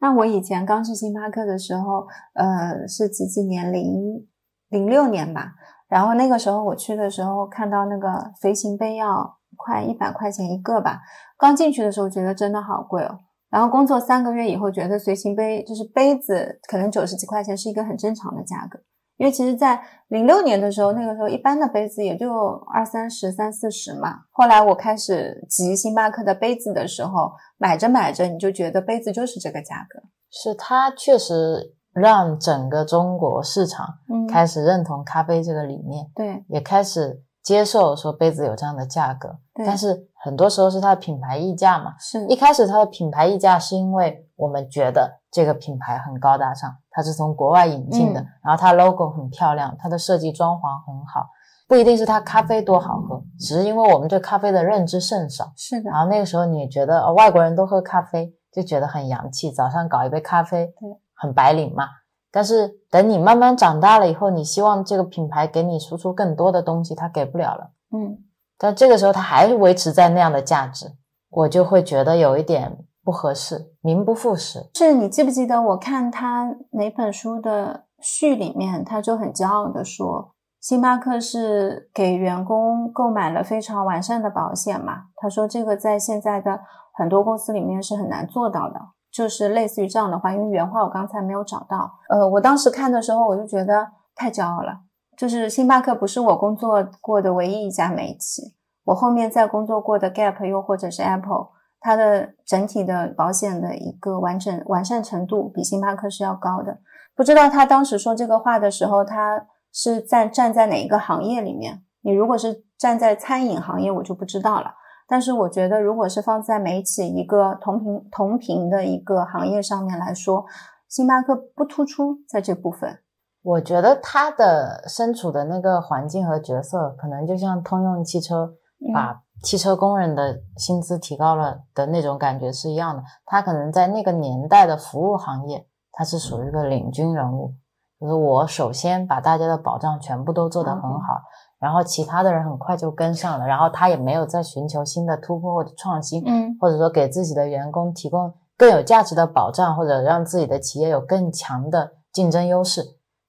那我以前刚去星巴克的时候，呃，是几几年？零零六年吧。然后那个时候我去的时候，看到那个随行杯要快一百块钱一个吧。刚进去的时候觉得真的好贵哦。然后工作三个月以后，觉得随行杯就是杯子可能九十几块钱是一个很正常的价格。因为其实，在零六年的时候，那个时候一般的杯子也就二三十、三四十嘛。后来我开始集星巴克的杯子的时候，买着买着，你就觉得杯子就是这个价格。是它确实让整个中国市场嗯，开始认同咖啡这个理念，对也开始接受说杯子有这样的价格。但是很多时候是它的品牌溢价嘛。是一开始它的品牌溢价是因为我们觉得这个品牌很高大上，它是从国外引进的，嗯然后它 logo 很漂亮，它的设计装潢很好，不一定是它咖啡多好喝，只是因为我们对咖啡的认知甚少。是的然，后那个时候你觉得、哦、外国人都喝咖啡，就觉得很洋气，早上搞一杯咖啡，对，很白领嘛。但是等你慢慢长大了以后，你希望这个品牌给你输出更多的东西，它给不了了。嗯但这个时候它还维持在那样的价值，我就会觉得有一点不合适，名不副实。是你记不记得我看他哪本书的序里面，他就很骄傲的说，星巴克是给员工购买了非常完善的保险嘛？他说这个在现在的很多公司里面是很难做到的，就是类似于这样的话，因为原话我刚才没有找到。呃，我当时看的时候我就觉得太骄傲了，就是星巴克不是我工作过的唯一一家美企，我后面在工作过的 Gap 又或者是 Apple。它的整体的保险的一个完整完善程度比星巴克是要高的。不知道他当时说这个话的时候，他是站站在哪一个行业里面？你如果是站在餐饮行业，我就不知道了。但是我觉得，如果是放在美企一个同频同频的一个行业上面来说，星巴克不突出在这部分。我觉得他的身处的那个环境和角色，可能就像通用汽车嗯把汽车工人的薪资提高了的那种感觉是一样的。他可能在那个年代的服务行业，他是属于一个领军人物，就是我首先把大家的保障全部都做得很好，然后其他的人很快就跟上了，然后他也没有再寻求新的突破或者创新，嗯或者说给自己的员工提供更有价值的保障，或者让自己的企业有更强的竞争优势，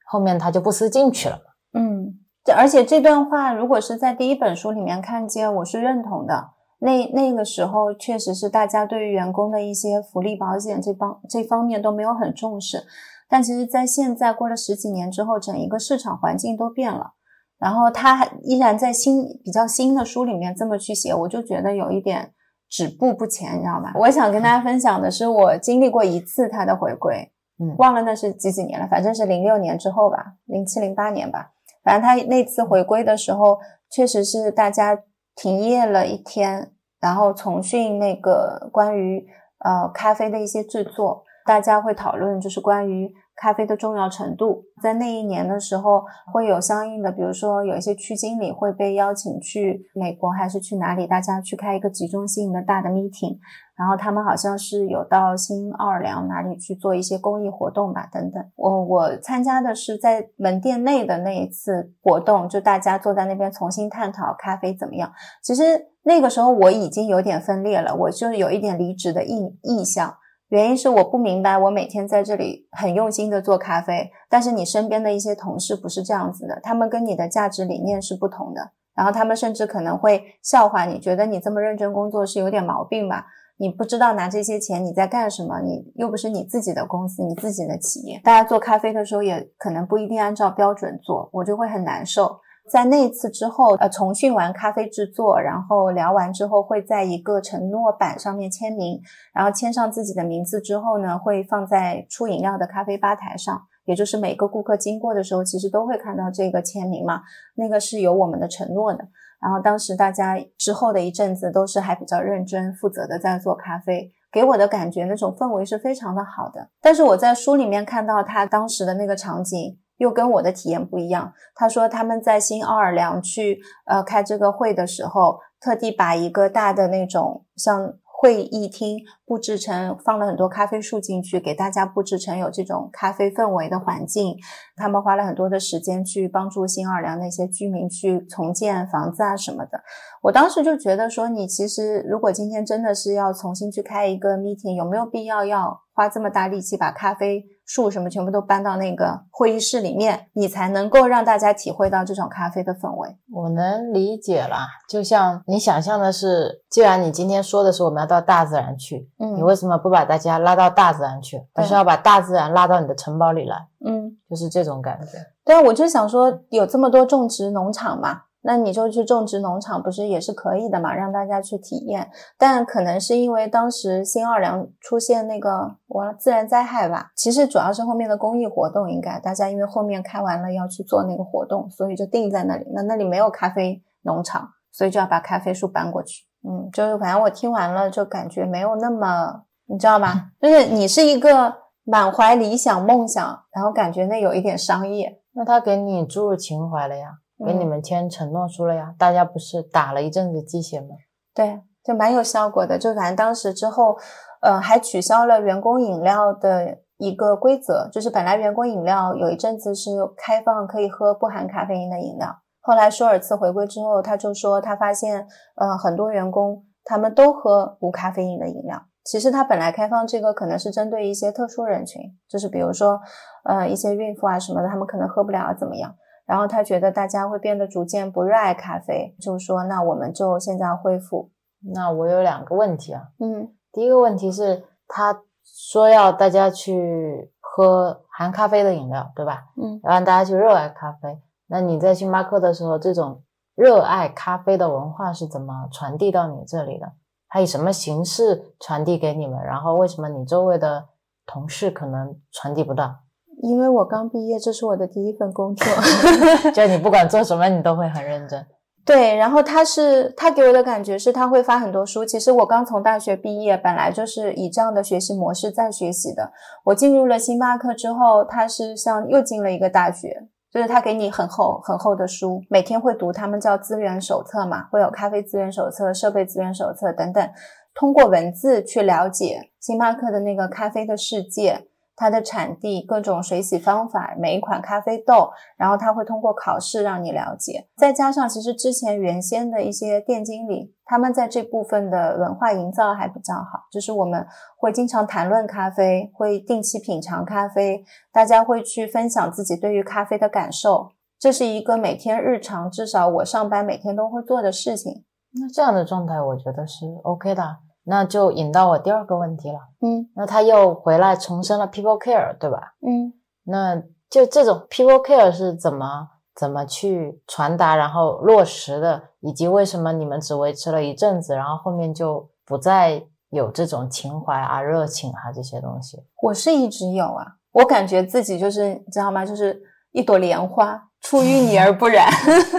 后面他就不思进取了。嗯，这而且这段话如果是在第一本书里面看见，我是认同的。那那个时候确实是大家对于员工的一些福利保险这方这方面都没有很重视，但其实，在现在过了十几年之后，整一个市场环境都变了。然后他还依然在新比较新的书里面这么去写，我就觉得有一点止步不前，你知道吗？我想跟大家分享的是，我经历过一次他的回归，嗯忘了那是几几年了，反正是零六年之后吧，零七零八年吧。反正他那次回归的时候，确实是大家停业了一天，然后重训那个关于呃咖啡的一些制作，大家会讨论就是关于咖啡的重要程度。在那一年的时候，会有相应的，比如说有一些区经理会被邀请去美国还是去哪里，大家去开一个集中性的大的 meeting，然后他们好像是有到新奥尔良哪里去做一些公益活动吧，等等。我我参加的是在门店内的那一次活动，就大家坐在那边重新探讨咖啡怎么样。其实那个时候我已经有点分裂了，我就有一点离职的意意向。原因是我不明白，我每天在这里很用心的做咖啡，但是你身边的一些同事不是这样子的，他们跟你的价值理念是不同的，然后他们甚至可能会笑话你，觉得你这么认真工作是有点毛病吧？你不知道拿这些钱你在干什么？你又不是你自己的公司，你自己的企业，大家做咖啡的时候也可能不一定按照标准做，我就会很难受。在那次之后，呃，重训完咖啡制作，然后聊完之后，会在一个承诺板上面签名，然后签上自己的名字之后呢，会放在出饮料的咖啡吧台上，也就是每个顾客经过的时候，其实都会看到这个签名嘛，那个是有我们的承诺的。然后当时大家之后的一阵子都是还比较认真负责的在做咖啡，给我的感觉那种氛围是非常的好的。但是我在书里面看到他当时的那个场景。又跟我的体验不一样。他说他们在新奥尔良去呃开这个会的时候，特地把一个大的那种像会议厅布置成放了很多咖啡树进去，给大家布置成有这种咖啡氛围的环境。他们花了很多的时间去帮助新奥尔良那些居民去重建房子啊什么的。我当时就觉得说，你其实如果今天真的是要重新去开一个 meeting，有没有必要要花这么大力气把咖啡？树什么全部都搬到那个会议室里面，你才能够让大家体会到这种咖啡的氛围。我能理解啦，就像你想象的是，既然你今天说的是我们要到大自然去，嗯，你为什么不把大家拉到大自然去，而是要把大自然拉到你的城堡里来？嗯，就是这种感觉。对啊，我就想说，有这么多种植农场嘛。那你就去种植农场，不是也是可以的嘛？让大家去体验。但可能是因为当时新奥尔良出现那个我自然灾害吧，其实主要是后面的公益活动，应该大家因为后面开完了要去做那个活动，所以就定在那里。那那里没有咖啡农场，所以就要把咖啡树搬过去。嗯，就是反正我听完了就感觉没有那么，你知道吧？*laughs* 就是你是一个满怀理想梦想，然后感觉那有一点商业，那他给你注入情怀了呀。给你们签承诺书了呀，大家不是打了一阵子鸡血吗？对，就蛮有效果的。就反正当时之后，呃，还取消了员工饮料的一个规则，就是本来员工饮料有一阵子是开放可以喝不含咖啡因的饮料，后来舒尔茨回归之后，他就说他发现，呃，很多员工他们都喝无咖啡因的饮料。其实他本来开放这个可能是针对一些特殊人群，就是比如说，呃，一些孕妇啊什么的，他们可能喝不了怎么样。然后他觉得大家会变得逐渐不热爱咖啡，就说那我们就现在恢复。那我有两个问题啊，嗯，第一个问题是他说要大家去喝含咖啡的饮料，对吧？嗯，要让大家去热爱咖啡。那你在星巴克的时候，这种热爱咖啡的文化是怎么传递到你这里的？它以什么形式传递给你们？然后为什么你周围的同事可能传递不到？因为我刚毕业，这是我的第一份工作，*laughs* 就你不管做什么，你都会很认真。*laughs* 对，然后他是他给我的感觉是他会发很多书。其实我刚从大学毕业，本来就是以这样的学习模式在学习的。我进入了星巴克之后，他是像又进了一个大学，就是他给你很厚很厚的书，每天会读他们叫资源手册嘛，会有咖啡资源手册、设备资源手册等等，通过文字去了解星巴克的那个咖啡的世界。它的产地、各种水洗方法、每一款咖啡豆，然后他会通过考试让你了解。再加上，其实之前原先的一些店经理，他们在这部分的文化营造还比较好。就是我们会经常谈论咖啡，会定期品尝咖啡，大家会去分享自己对于咖啡的感受。这是一个每天日常，至少我上班每天都会做的事情。那这样的状态，我觉得是 OK 的。那就引到我第二个问题了，嗯，那他又回来重申了 people care，对吧？嗯，那就这种 people care 是怎么怎么去传达，然后落实的，以及为什么你们只维持了一阵子，然后后面就不再有这种情怀啊、热情啊这些东西？我是一直有啊，我感觉自己就是知道吗？就是一朵莲花。出淤泥而不染，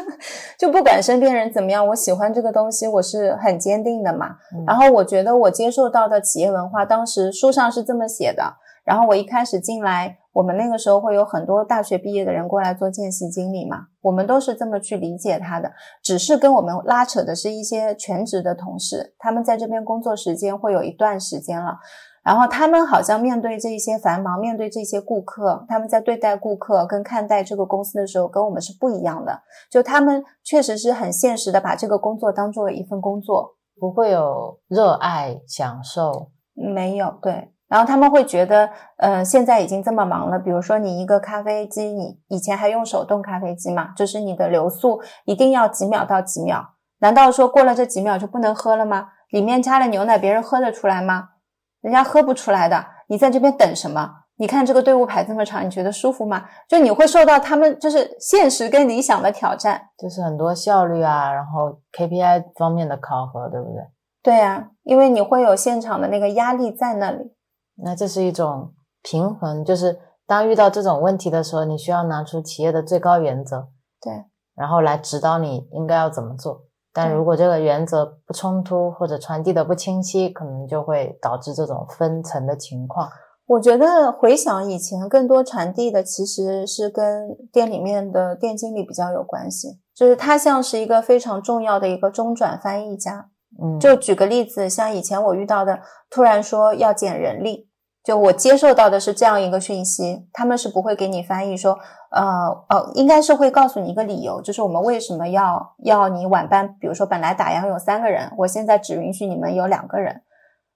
*laughs* 就不管身边人怎么样，我喜欢这个东西，我是很坚定的嘛。然后我觉得我接受到的企业文化，当时书上是这么写的。然后我一开始进来，我们那个时候会有很多大学毕业的人过来做见习经理嘛，我们都是这么去理解他的。只是跟我们拉扯的是一些全职的同事，他们在这边工作时间会有一段时间了。然后他们好像面对这些繁忙，面对这些顾客，他们在对待顾客跟看待这个公司的时候，跟我们是不一样的。就他们确实是很现实的，把这个工作当做一份工作，不会有热爱享受，没有。对，然后他们会觉得，呃，现在已经这么忙了，比如说你一个咖啡机，你以前还用手动咖啡机嘛，就是你的流速一定要几秒到几秒，难道说过了这几秒就不能喝了吗？里面加了牛奶，别人喝得出来吗？人家喝不出来的，你在这边等什么？你看这个队伍排这么长，你觉得舒服吗？就你会受到他们就是现实跟理想的挑战，就是很多效率啊，然后 KPI 方面的考核，对不对？对呀，因为你会有现场的那个压力在那里。那这是一种平衡，就是当遇到这种问题的时候，你需要拿出企业的最高原则，对，然后来指导你应该要怎么做。但如果这个原则不冲突或者传递的不清晰，可能就会导致这种分层的情况。我觉得回想以前，更多传递的其实是跟店里面的店经理比较有关系，就是他像是一个非常重要的一个中转翻译家。嗯，就举个例子，像以前我遇到的，突然说要减人力。就我接受到的是这样一个讯息，他们是不会给你翻译说，呃呃，应该是会告诉你一个理由，就是我们为什么要要你晚班，比如说本来打烊有三个人，我现在只允许你们有两个人，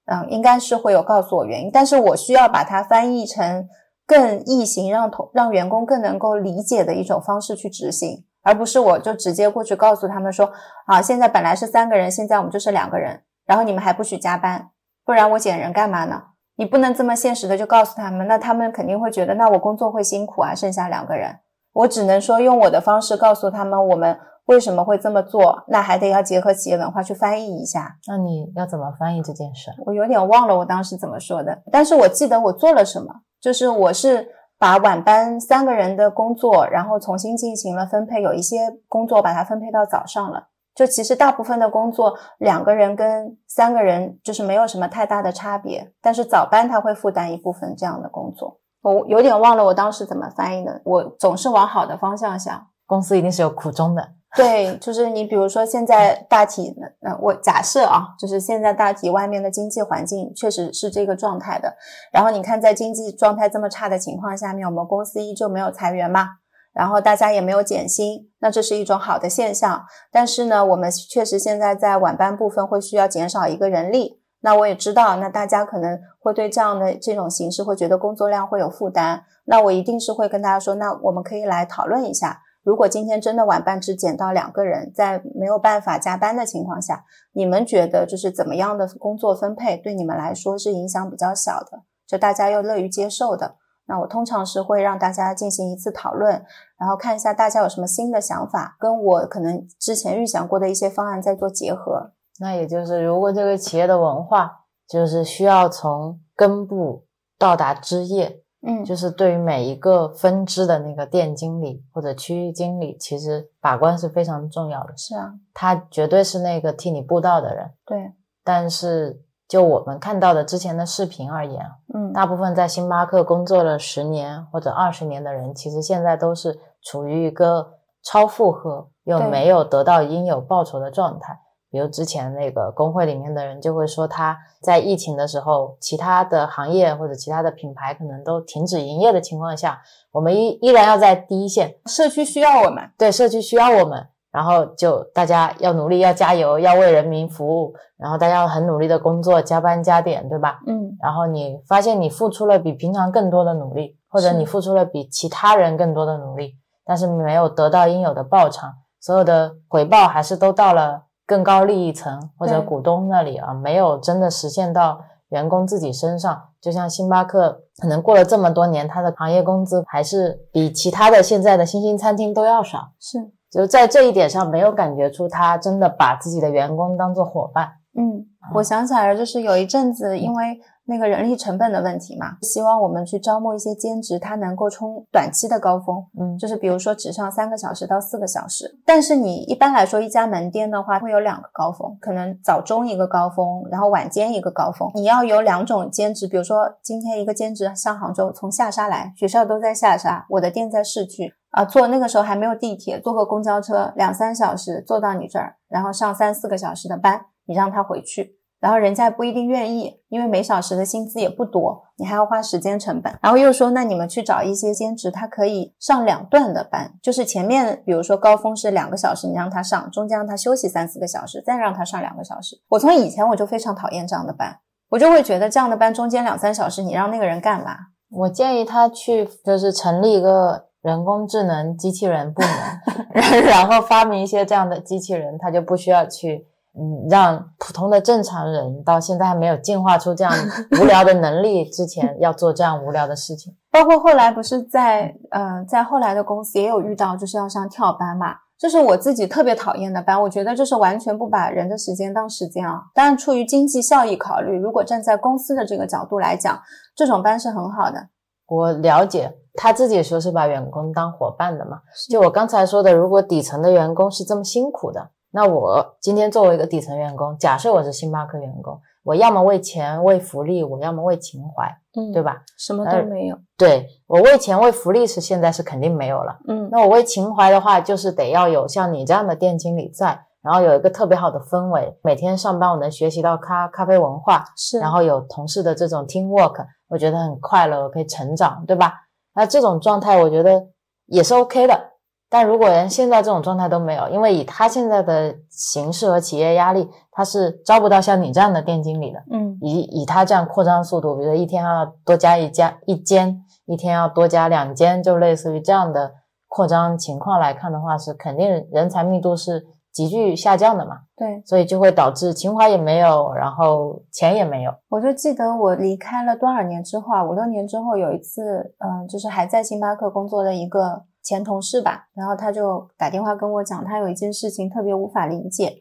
嗯，应该是会有告诉我原因，但是我需要把它翻译成更易行，让同让员工更能够理解的一种方式去执行，而不是我就直接过去告诉他们说，啊，现在本来是三个人，现在我们就是两个人，然后你们还不许加班，不然我减人干嘛呢？你不能这么现实的就告诉他们，那他们肯定会觉得，那我工作会辛苦啊。剩下两个人，我只能说用我的方式告诉他们，我们为什么会这么做。那还得要结合企业文化去翻译一下。那你要怎么翻译这件事？我有点忘了我当时怎么说的，但是我记得我做了什么，就是我是把晚班三个人的工作，然后重新进行了分配，有一些工作把它分配到早上了。就其实大部分的工作，两个人跟三个人就是没有什么太大的差别，但是早班他会负担一部分这样的工作。我有点忘了我当时怎么翻译的，我总是往好的方向想。公司一定是有苦衷的。对，就是你比如说现在大体，那我假设啊，就是现在大体外面的经济环境确实是这个状态的。然后你看在经济状态这么差的情况下面，我们公司依旧没有裁员嘛？然后大家也没有减薪，那这是一种好的现象。但是呢，我们确实现在在晚班部分会需要减少一个人力。那我也知道，那大家可能会对这样的这种形式会觉得工作量会有负担。那我一定是会跟大家说，那我们可以来讨论一下，如果今天真的晚班只减到两个人，在没有办法加班的情况下，你们觉得就是怎么样的工作分配对你们来说是影响比较小的，就大家又乐于接受的？那我通常是会让大家进行一次讨论，然后看一下大家有什么新的想法，跟我可能之前预想过的一些方案再做结合。那也就是，如果这个企业的文化就是需要从根部到达枝叶，嗯，就是对于每一个分支的那个店经理或者区域经理，其实把关是非常重要的。是啊，他绝对是那个替你布道的人。对，但是。就我们看到的之前的视频而言，嗯，大部分在星巴克工作了十年或者二十年的人，其实现在都是处于一个超负荷又没有得到应有报酬的状态。比如之前那个工会里面的人就会说，他在疫情的时候，其他的行业或者其他的品牌可能都停止营业的情况下，我们依依然要在第一线，社区需要我们，对，社区需要我们。然后就大家要努力，要加油，要为人民服务。然后大家要很努力的工作，加班加点，对吧？嗯。然后你发现你付出了比平常更多的努力，或者你付出了比其他人更多的努力，但是没有得到应有的报偿，所有的回报还是都到了更高利益层或者股东那里啊，没有真的实现到员工自己身上。就像星巴克，可能过了这么多年，它的行业工资还是比其他的现在的新兴餐厅都要少。是。就在这一点上，没有感觉出他真的把自己的员工当做伙伴。嗯，我想起来了，就是有一阵子，因为那个人力成本的问题嘛，希望我们去招募一些兼职，他能够冲短期的高峰。嗯，就是比如说只上三个小时到四个小时。但是你一般来说一家门店的话，会有两个高峰，可能早中一个高峰，然后晚间一个高峰。你要有两种兼职，比如说今天一个兼职上杭州，从下沙来，学校都在下沙，我的店在市区。啊，坐那个时候还没有地铁，坐个公交车两三小时坐到你这儿，然后上三四个小时的班，你让他回去，然后人家不一定愿意，因为每小时的薪资也不多，你还要花时间成本。然后又说，那你们去找一些兼职，他可以上两段的班，就是前面比如说高峰是两个小时，你让他上，中间让他休息三四个小时，再让他上两个小时。我从以前我就非常讨厌这样的班。我就会觉得这样的班中间两三小时，你让那个人干嘛？我建议他去，就是成立一个人工智能机器人部门，*laughs* 然后发明一些这样的机器人，他就不需要去，嗯，让普通的正常人到现在还没有进化出这样无聊的能力之前，要做这样无聊的事情。*laughs* 包括后来不是在呃在后来的公司也有遇到，就是要上跳班嘛，这是我自己特别讨厌的班。我觉得这是完全不把人的时间当时间啊。当然，出于经济效益考虑，如果站在公司的这个角度来讲，这种班是很好的。我了解，他自己说是把员工当伙伴的嘛。就我刚才说的，如果底层的员工是这么辛苦的，那我今天作为一个底层员工，假设我是星巴克员工，我要么为钱为福利，我要么为情怀，嗯对？吧？什么都没有。对我为钱为福利是现在是肯定没有了。嗯那我为情怀的话，就是得要有像你这样的店经理在，然后有一个特别好的氛围，每天上班我能学习到咖咖啡文化，是，然后有同事的这种 team work，我觉得很快乐，我可以成长，对吧？那这种状态我觉得也是 OK 的。但如果连现在这种状态都没有，因为以他现在的形势和企业压力，他是招不到像你这样的店经理的。嗯以以他这样扩张速度，比如说一天要多加一家一间，一天要多加两间，就类似于这样的扩张情况来看的话，是肯定人才密度是急剧下降的嘛，对，所以就会导致情怀也没有，然后钱也没有。我就记得我离开了多少年之后啊，五六年之后有一次，嗯、就是还在星巴克工作的一个前同事吧，然后他就打电话跟我讲，他有一件事情特别无法理解。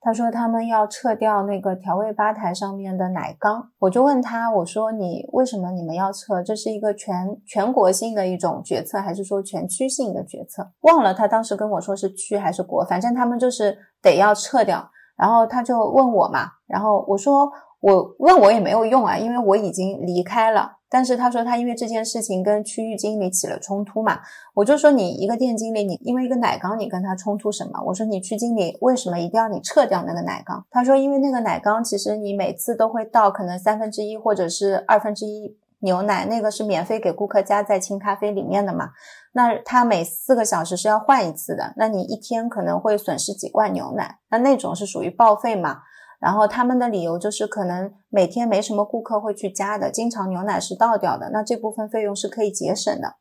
他说他们要撤掉那个调味吧台上面的奶缸，我就问他，我说你为什么你们要撤？这是一个全全国性的一种决策，还是说全区性的决策？忘了他当时跟我说是区还是国，反正他们就是得要撤掉。然后他就问我嘛，然后我说我问我也没有用啊，因为我已经离开了。但是他说他因为这件事情跟区域经理起了冲突嘛，我就说你一个店经理，你因为一个奶缸你跟他冲突什么？我说你区经理为什么一定要你撤掉那个奶缸？他说因为那个奶缸其实你每次都会倒可能三分之一或者是二分之一牛奶，那个是免费给顾客加在清咖啡里面的嘛。那他每四个小时是要换一次的，那你一天可能会损失几罐牛奶，那那种是属于报废嘛？然后他们的理由就是可能每天没什么顾客会去加的，经常牛奶是倒掉的，那这部分费用是可以节省的。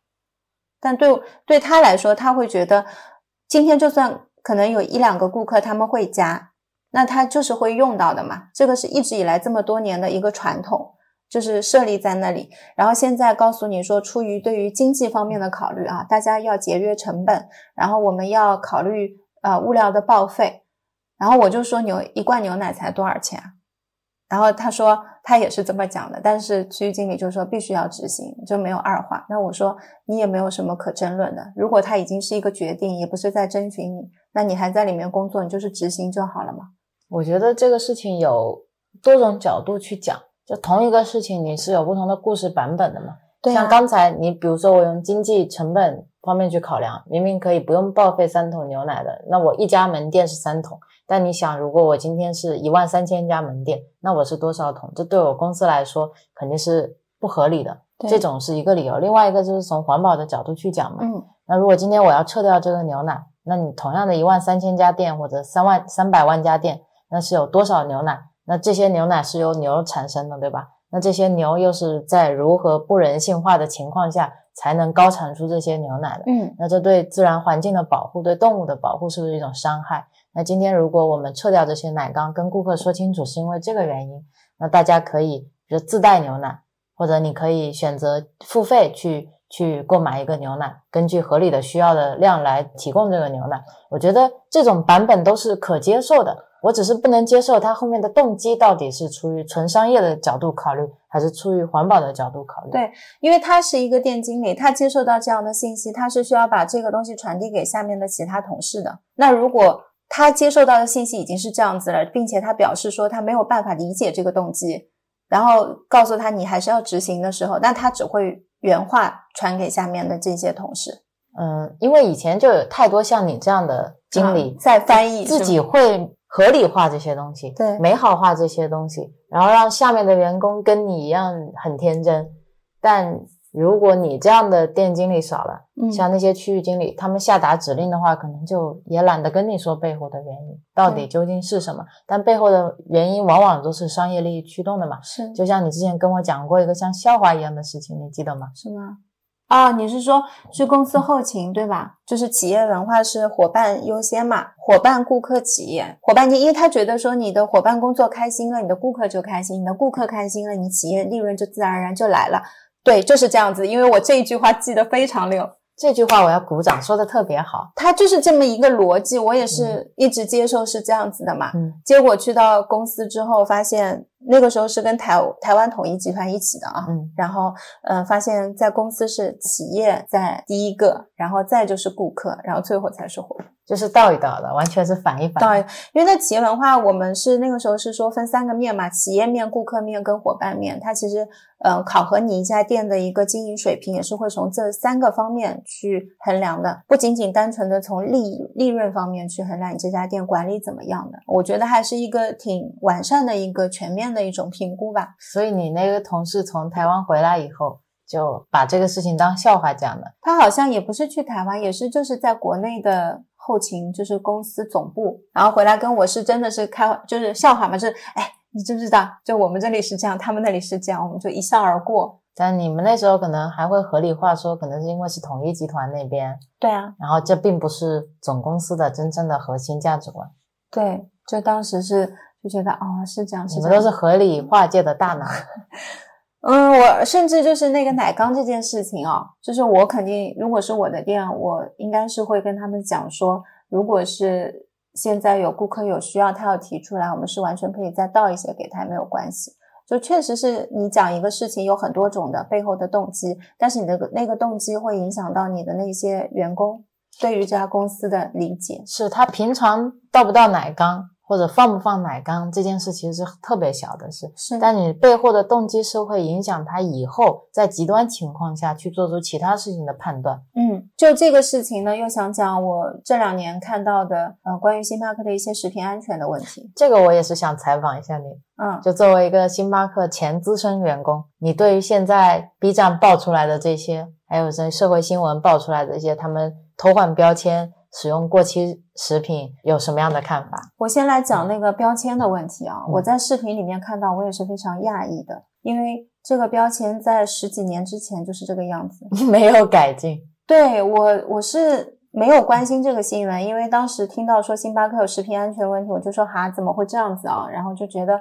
但对对他来说，他会觉得今天就算可能有一两个顾客他们会加，那他就是会用到的嘛。这个是一直以来这么多年的一个传统，就是设立在那里。然后现在告诉你说，出于对于经济方面的考虑啊，大家要节约成本，然后我们要考虑呃物料的报废。然后我就说牛一罐牛奶才多少钱啊？然后他说他也是这么讲的，但是区域经理就说必须要执行，就没有二话。那我说你也没有什么可争论的，如果他已经是一个决定，也不是在征询你，那你还在里面工作，你就是执行就好了嘛。我觉得这个事情有多种角度去讲，就同一个事情你是有不同的故事版本的嘛。对啊像刚才你比如说我用经济成本方面去考量，明明可以不用报废三桶牛奶的，那我一家门店是三桶，但你想，如果我今天是一万三千家门店，那我是多少桶？这对我公司来说肯定是不合理的，这种是一个理由。另外一个就是从环保的角度去讲嘛，嗯，那如果今天我要撤掉这个牛奶，那你同样的一万三千家店或者三万三百万家店，那是有多少牛奶？那这些牛奶是由牛产生的，对吧？那这些牛又是在如何不人性化的情况下才能高产出这些牛奶的？嗯，那这对自然环境的保护、对动物的保护是不是一种伤害？那今天如果我们撤掉这些奶缸，跟顾客说清楚是因为这个原因，那大家可以就自带牛奶，或者你可以选择付费去去购买一个牛奶，根据合理的需要的量来提供这个牛奶。我觉得这种版本都是可接受的，我只是不能接受它后面的动机到底是出于纯商业的角度考虑，还是出于环保的角度考虑。对因为他是一个店经理，他接受到这样的信息，他是需要把这个东西传递给下面的其他同事的。那如果他接受到的信息已经是这样子了，并且他表示说他没有办法理解这个动机，然后告诉他你还是要执行的时候，那他只会原话传给下面的这些同事，嗯，因为以前就有太多像你这样的经理啊在翻译自己会合理化这些东西，对美好化这些东西，然后让下面的员工跟你一样很天真，但如果你这样的店经理少了，嗯像那些区域经理，他们下达指令的话，可能就也懒得跟你说背后的原因到底究竟是什么。但背后的原因往往都是商业利益驱动的嘛。是就像你之前跟我讲过一个像笑话一样的事情，你记得吗？是吗？啊，你是说是公司后勤对吧？就是企业文化是伙伴优先嘛，伙伴、顾客、企业，伙伴，你因为他觉得说你的伙伴工作开心了，你的顾客就开心，你的顾客开心了，你企业利润就自然而然就来了。对，就是这样子。因为我这一句话记得非常溜，这句话我要鼓掌，说的特别好。它就是这么一个逻辑，我也是一直接受是这样子的嘛。嗯结果去到公司之后，发现那个时候是跟台台湾统一集团一起的啊，嗯然后嗯、呃发现在公司是企业在第一个，然后再就是顾客，然后最后才是伙伴。就是倒一倒的，完全是反一反。对，因为在企业文化，我们是那个时候是说分三个面嘛，企业面、顾客面跟伙伴面。它其实，呃，考核你一家店的一个经营水平，也是会从这三个方面去衡量的，不仅仅单纯的从利利润方面去衡量你这家店管理怎么样的。我觉得还是一个挺完善的一个全面的一种评估吧。所以你那个同事从台湾回来以后，就把这个事情当笑话讲了。他好像也不是去台湾，也是就是在国内的后勤，就是公司总部，然后回来跟我是真的是开，就是笑话嘛，就是哎，你知不知道？就我们这里是这样，他们那里是这样，我们就一笑而过。但你们那时候可能还会合理化说，可能是因为是统一集团那边，对啊，然后这并不是总公司的真正的核心价值观。对，就当时是就觉得哦，是这样，是你们。都是合理化界的大脑。*laughs* 嗯，我甚至就是那个奶缸这件事情哦，就是我肯定，如果是我的店，我应该是会跟他们讲说，如果是现在有顾客有需要，他要提出来，我们是完全可以再倒一些给他，没有关系。就确实是你讲一个事情有很多种的背后的动机，但是你的那个动机会影响到你的那些员工对于这家公司的理解。是他平常倒不倒奶缸，或者放不放奶缸这件事，其实是特别小的事。是但你背后的动机是会影响他以后在极端情况下去做出其他事情的判断。嗯，就这个事情呢，又想讲我这两年看到的呃关于星巴克的一些食品安全的问题。这个我也是想采访一下你。嗯，就作为一个星巴克前资深员工，你对于现在 B 站爆出来的这些，还有这社会新闻爆出来的一些，他们偷换标签、使用过期食品，有什么样的看法？我先来讲那个标签的问题啊，嗯我在视频里面看到，我也是非常讶异的，因为这个标签在十几年之前就是这个样子。*laughs* 没有改进。对我，我是没有关心这个新闻，因为当时听到说星巴克有食品安全问题，我就说哈，怎么会这样子啊？然后就觉得，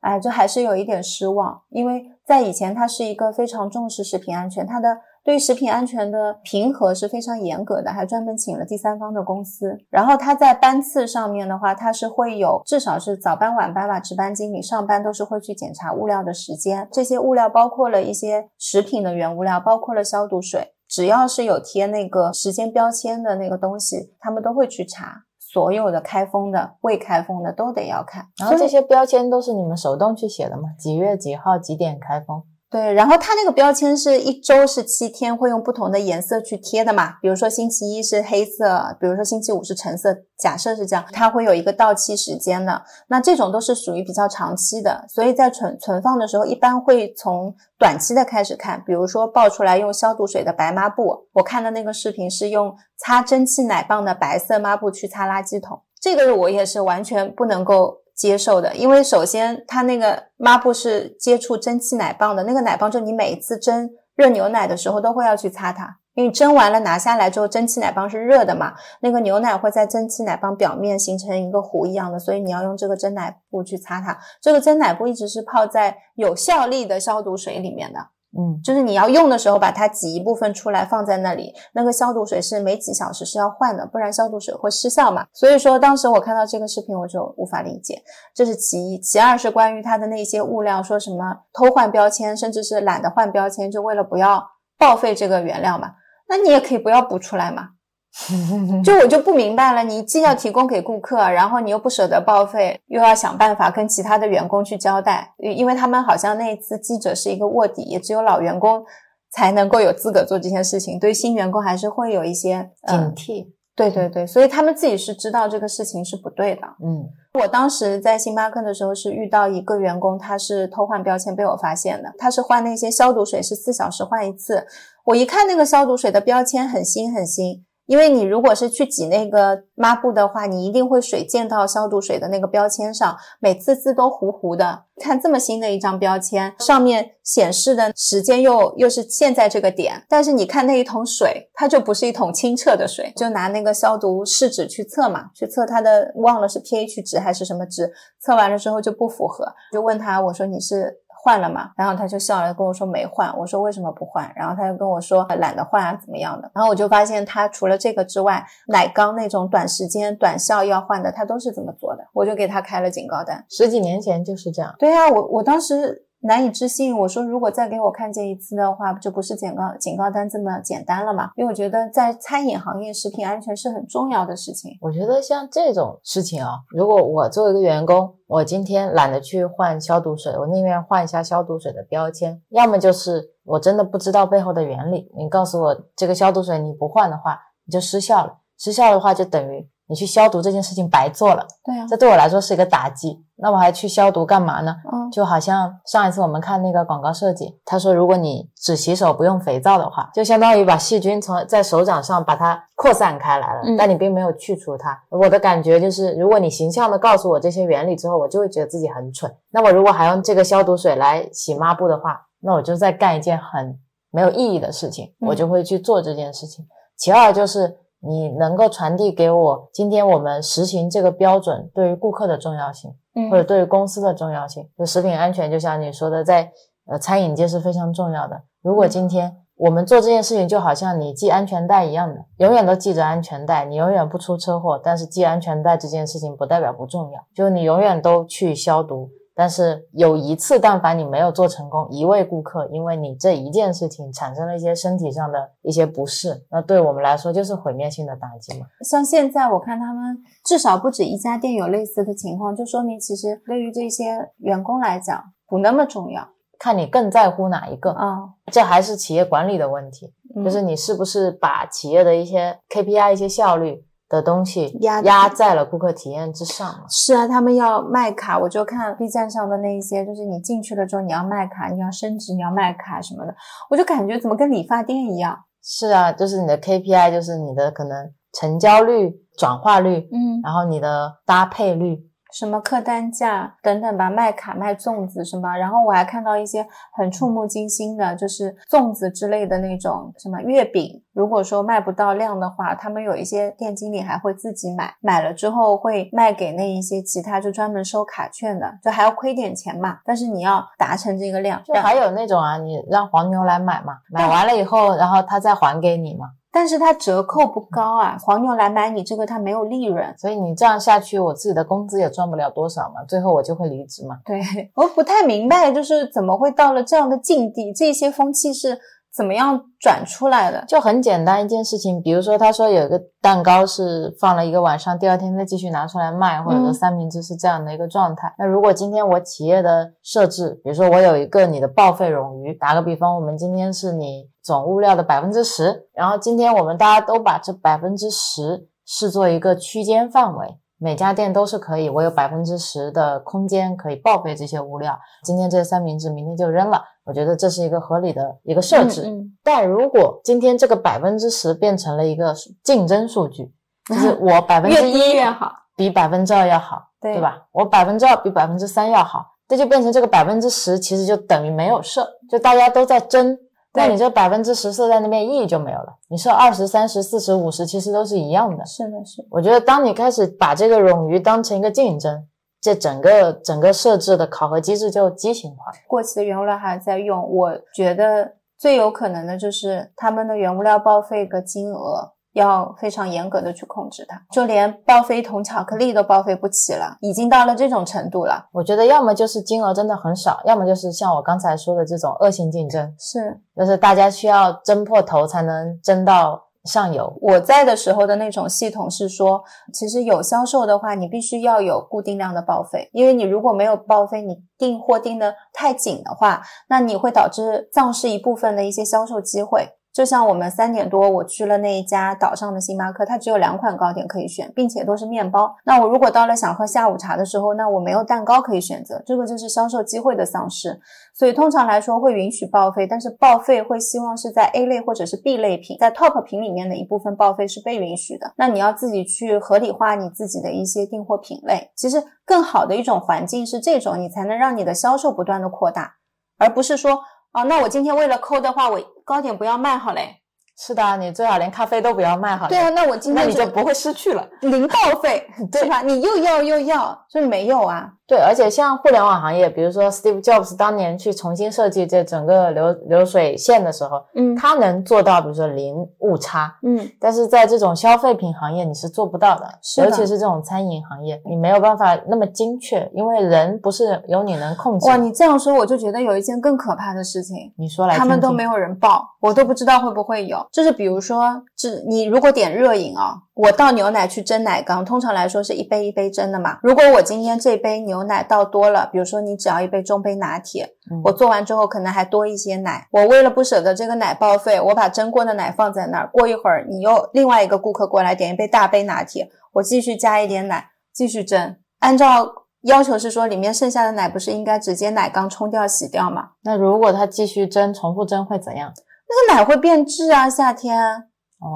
哎，就还是有一点失望，因为在以前它是一个非常重视食品安全，它的对食品安全的评核是非常严格的，还专门请了第三方的公司。然后他在班次上面的话，他是会有至少是早班、晚班吧，值班经理上班都是会去检查物料的时间，这些物料包括了一些食品的原物料，包括了消毒水。只要是有贴那个时间标签的那个东西，他们都会去查。所有的开封的、未开封的都得要看。然后这些标签都是你们手动去写的吗？几月几号几点开封？对，然后它那个标签是一周是七天，会用不同的颜色去贴的嘛。比如说星期一是黑色，比如说星期五是橙色，假设是这样，它会有一个到期时间的。那这种都是属于比较长期的，所以在存存放的时候，一般会从短期的开始看。比如说爆出来用消毒水的白抹布，我看的那个视频是用擦蒸汽奶棒的白色抹布去擦垃圾桶，这个我也是完全不能够。接受的，因为首先它那个抹布是接触蒸汽奶棒的，那个奶棒就你每一次蒸热牛奶的时候都会要去擦它，因为蒸完了拿下来之后，蒸汽奶棒是热的嘛，那个牛奶会在蒸汽奶棒表面形成一个糊一样的，所以你要用这个蒸奶布去擦它。这个蒸奶布一直是泡在有效力的消毒水里面的。嗯，就是你要用的时候，把它挤一部分出来放在那里。那个消毒水是每几小时是要换的，不然消毒水会失效嘛。所以说，当时我看到这个视频，我就无法理解，这是其一。其二是关于它的那些物料，说什么偷换标签，甚至是懒得换标签，就为了不要报废这个原料嘛。那你也可以不要补出来嘛。*laughs* 就我就不明白了，你既要提供给顾客，然后你又不舍得报废，又要想办法跟其他的员工去交代，因为他们好像那一次记者是一个卧底，也只有老员工才能够有资格做这件事情，对新员工还是会有一些、警呃、惕。对对对，所以他们自己是知道这个事情是不对的。嗯我当时在星巴克的时候是遇到一个员工，他是偷换标签被我发现的。他是换那些消毒水是四小时换一次，我一看那个消毒水的标签很新很新，因为你如果是去挤那个抹布的话，你一定会水溅到消毒水的那个标签上，每次字都糊糊的。看这么新的一张标签，上面显示的时间又又是现在这个点，但是你看那一桶水，它就不是一桶清澈的水，就拿那个消毒试纸去测嘛，去测它的忘了是 pH 值还是什么值，测完了之后就不符合，就问他我说你是。换了嘛，然后他就笑了，跟我说没换。我说为什么不换？然后他就跟我说懒得换啊，怎么样的？然后我就发现他除了这个之外，奶缸那种短时间短效要换的，他都是这么做的。我就给他开了警告单。十几年前就是这样。对啊，我我当时难以置信，我说如果再给我看见一次的话，就不是警告警告单这么简单了嘛？因为我觉得在餐饮行业，食品安全是很重要的事情。我觉得像这种事情啊，如果我作为一个员工，我今天懒得去换消毒水，我宁愿换一下消毒水的标签，要么就是我真的不知道背后的原理。你告诉我这个消毒水你不换的话，你就失效了。失效的话就等于你去消毒这件事情白做了，对啊，这对我来说是一个打击。那我还去消毒干嘛呢？嗯，就好像上一次我们看那个广告设计，他说如果你只洗手不用肥皂的话，就相当于把细菌从在手掌上把它扩散开来了，嗯但你并没有去除它。我的感觉就是，如果你形象的告诉我这些原理之后，我就会觉得自己很蠢。那我如果还用这个消毒水来洗抹布的话，那我就在干一件很没有意义的事情，嗯我就会去做这件事情。其二就是你能够传递给我，今天我们实行这个标准对于顾客的重要性。嗯或者对于公司的重要性，就食品安全，就像你说的，在呃餐饮界是非常重要的。如果今天我们做这件事情，就好像你系安全带一样的，永远都系着安全带，你永远不出车祸。但是系安全带这件事情不代表不重要，就你永远都去消毒。但是有一次，但凡你没有做成功，一位顾客因为你这一件事情产生了一些身体上的一些不适，那对我们来说就是毁灭性的打击嘛。像现在我看他们至少不止一家店有类似的情况，就说明其实对于这些员工来讲不那么重要看你更在乎哪一个，啊。这还是企业管理的问题。嗯就是你是不是把企业的一些 KPI、一些效率的东西压压在了顾客体验之上嘛？是啊，他们要卖卡，我就看 B 站上的那一些，就是你进去了之后你要卖卡，你要升值，你要卖卡什么的，我就感觉怎么跟理发店一样。是啊，就是你的 KPI，就是你的可能成交率、转化率，嗯，然后你的搭配率，什么客单价等等吧，卖卡、卖粽子什么，然后我还看到一些很触目惊心的，就是粽子之类的那种什么月饼，如果说卖不到量的话，他们有一些店经理还会自己买，买了之后会卖给那一些其他就专门收卡券的，就还要亏点钱嘛，但是你要达成这个量，就还有那种啊，你让黄牛来买嘛，买完了以后，然后他再还给你嘛，但是它折扣不高啊，黄牛来买你这个，它没有利润。所以你这样下去，我自己的工资也赚不了多少嘛，最后我就会离职嘛。对，我不太明白，就是怎么会到了这样的境地？这些风气是怎么样转出来的？就很简单一件事情，比如说他说有一个蛋糕是放了一个晚上，第二天再继续拿出来卖，或者说嗯三明治是这样的一个状态。那如果今天我企业的设置，比如说我有一个你的报废冗余，打个比方，我们今天是你总物料的百分之十，然后今天我们大家都把这百分之十视作一个区间范围。每家店都是可以，我有百分之十的空间可以报废这些物料。今天这三明治，明天就扔了，我觉得这是一个合理的一个设置。嗯但如果今天这个百分之十变成了一个竞争数据，就是 *laughs* 我百分之一越好，比百分之二要好，对对吧？我百分之二比百分之三要好，这就变成这个百分之十其实就等于没有设，就大家都在争。那你这百分之十四在那边意义就没有了。你设二十、三十、四十、五十，其实都是一样的。是的，是的。我觉得当你开始把这个冗余当成一个竞争，这整个整个设置的考核机制就畸形化。过期的原物料还在用，我觉得最有可能的就是他们的原物料报废的金额要非常严格的去控制它，就连报废一桶巧克力都报废不起了，已经到了这种程度了。我觉得要么就是金额真的很少，要么就是像我刚才说的这种恶性竞争，是就是大家需要争破头才能争到上游。我在的时候的那种系统是说，其实有销售的话，你必须要有固定量的报废，因为你如果没有报废，你订货订的太紧的话，那你会导致丧失一部分的一些销售机会。就像我们三点多我去了那一家岛上的星巴克，它只有两款糕点可以选，并且都是面包。那我如果到了想喝下午茶的时候，那我没有蛋糕可以选择，这个就是销售机会的丧失。所以通常来说会允许报废，但是报废会希望是在 A 类或者是 B 类品，在 Top 品里面的一部分报废是被允许的。那你要自己去合理化你自己的一些订货品类。其实更好的一种环境是这种，你才能让你的销售不断的扩大，而不是说哦，那我今天为了抠的话，我糕点不要卖好嘞。是的啊，你最好连咖啡都不要卖好了。对啊，那我今天那你就不会失去了。零报废，*laughs* 对吧？你又要又要，所以没有啊。对，而且像互联网行业，比如说 Steve Jobs 当年去重新设计这整个流流水线的时候，嗯他能做到，比如说零误差，嗯，但是在这种消费品行业你是做不到的，尤其是这种餐饮行业，你没有办法那么精确，因为人不是由你能控制。哇，你这样说我就觉得有一件更可怕的事情，你说来他们都没有人报，我都不知道会不会有。就是比如说，这你如果点热饮啊，我倒牛奶去蒸奶缸，通常来说是一杯一杯蒸的嘛。如果我今天这杯牛奶倒多了，比如说你只要一杯中杯拿铁，嗯我做完之后可能还多一些奶，我为了不舍得这个奶报废，我把蒸过的奶放在那儿，过一会儿你又另外一个顾客过来点一杯大杯拿铁，我继续加一点奶，继续蒸，按照。要求是说，里面剩下的奶不是应该直接奶缸冲掉洗掉吗？那如果它继续蒸，重复蒸会怎样？那个奶会变质啊，夏天。哦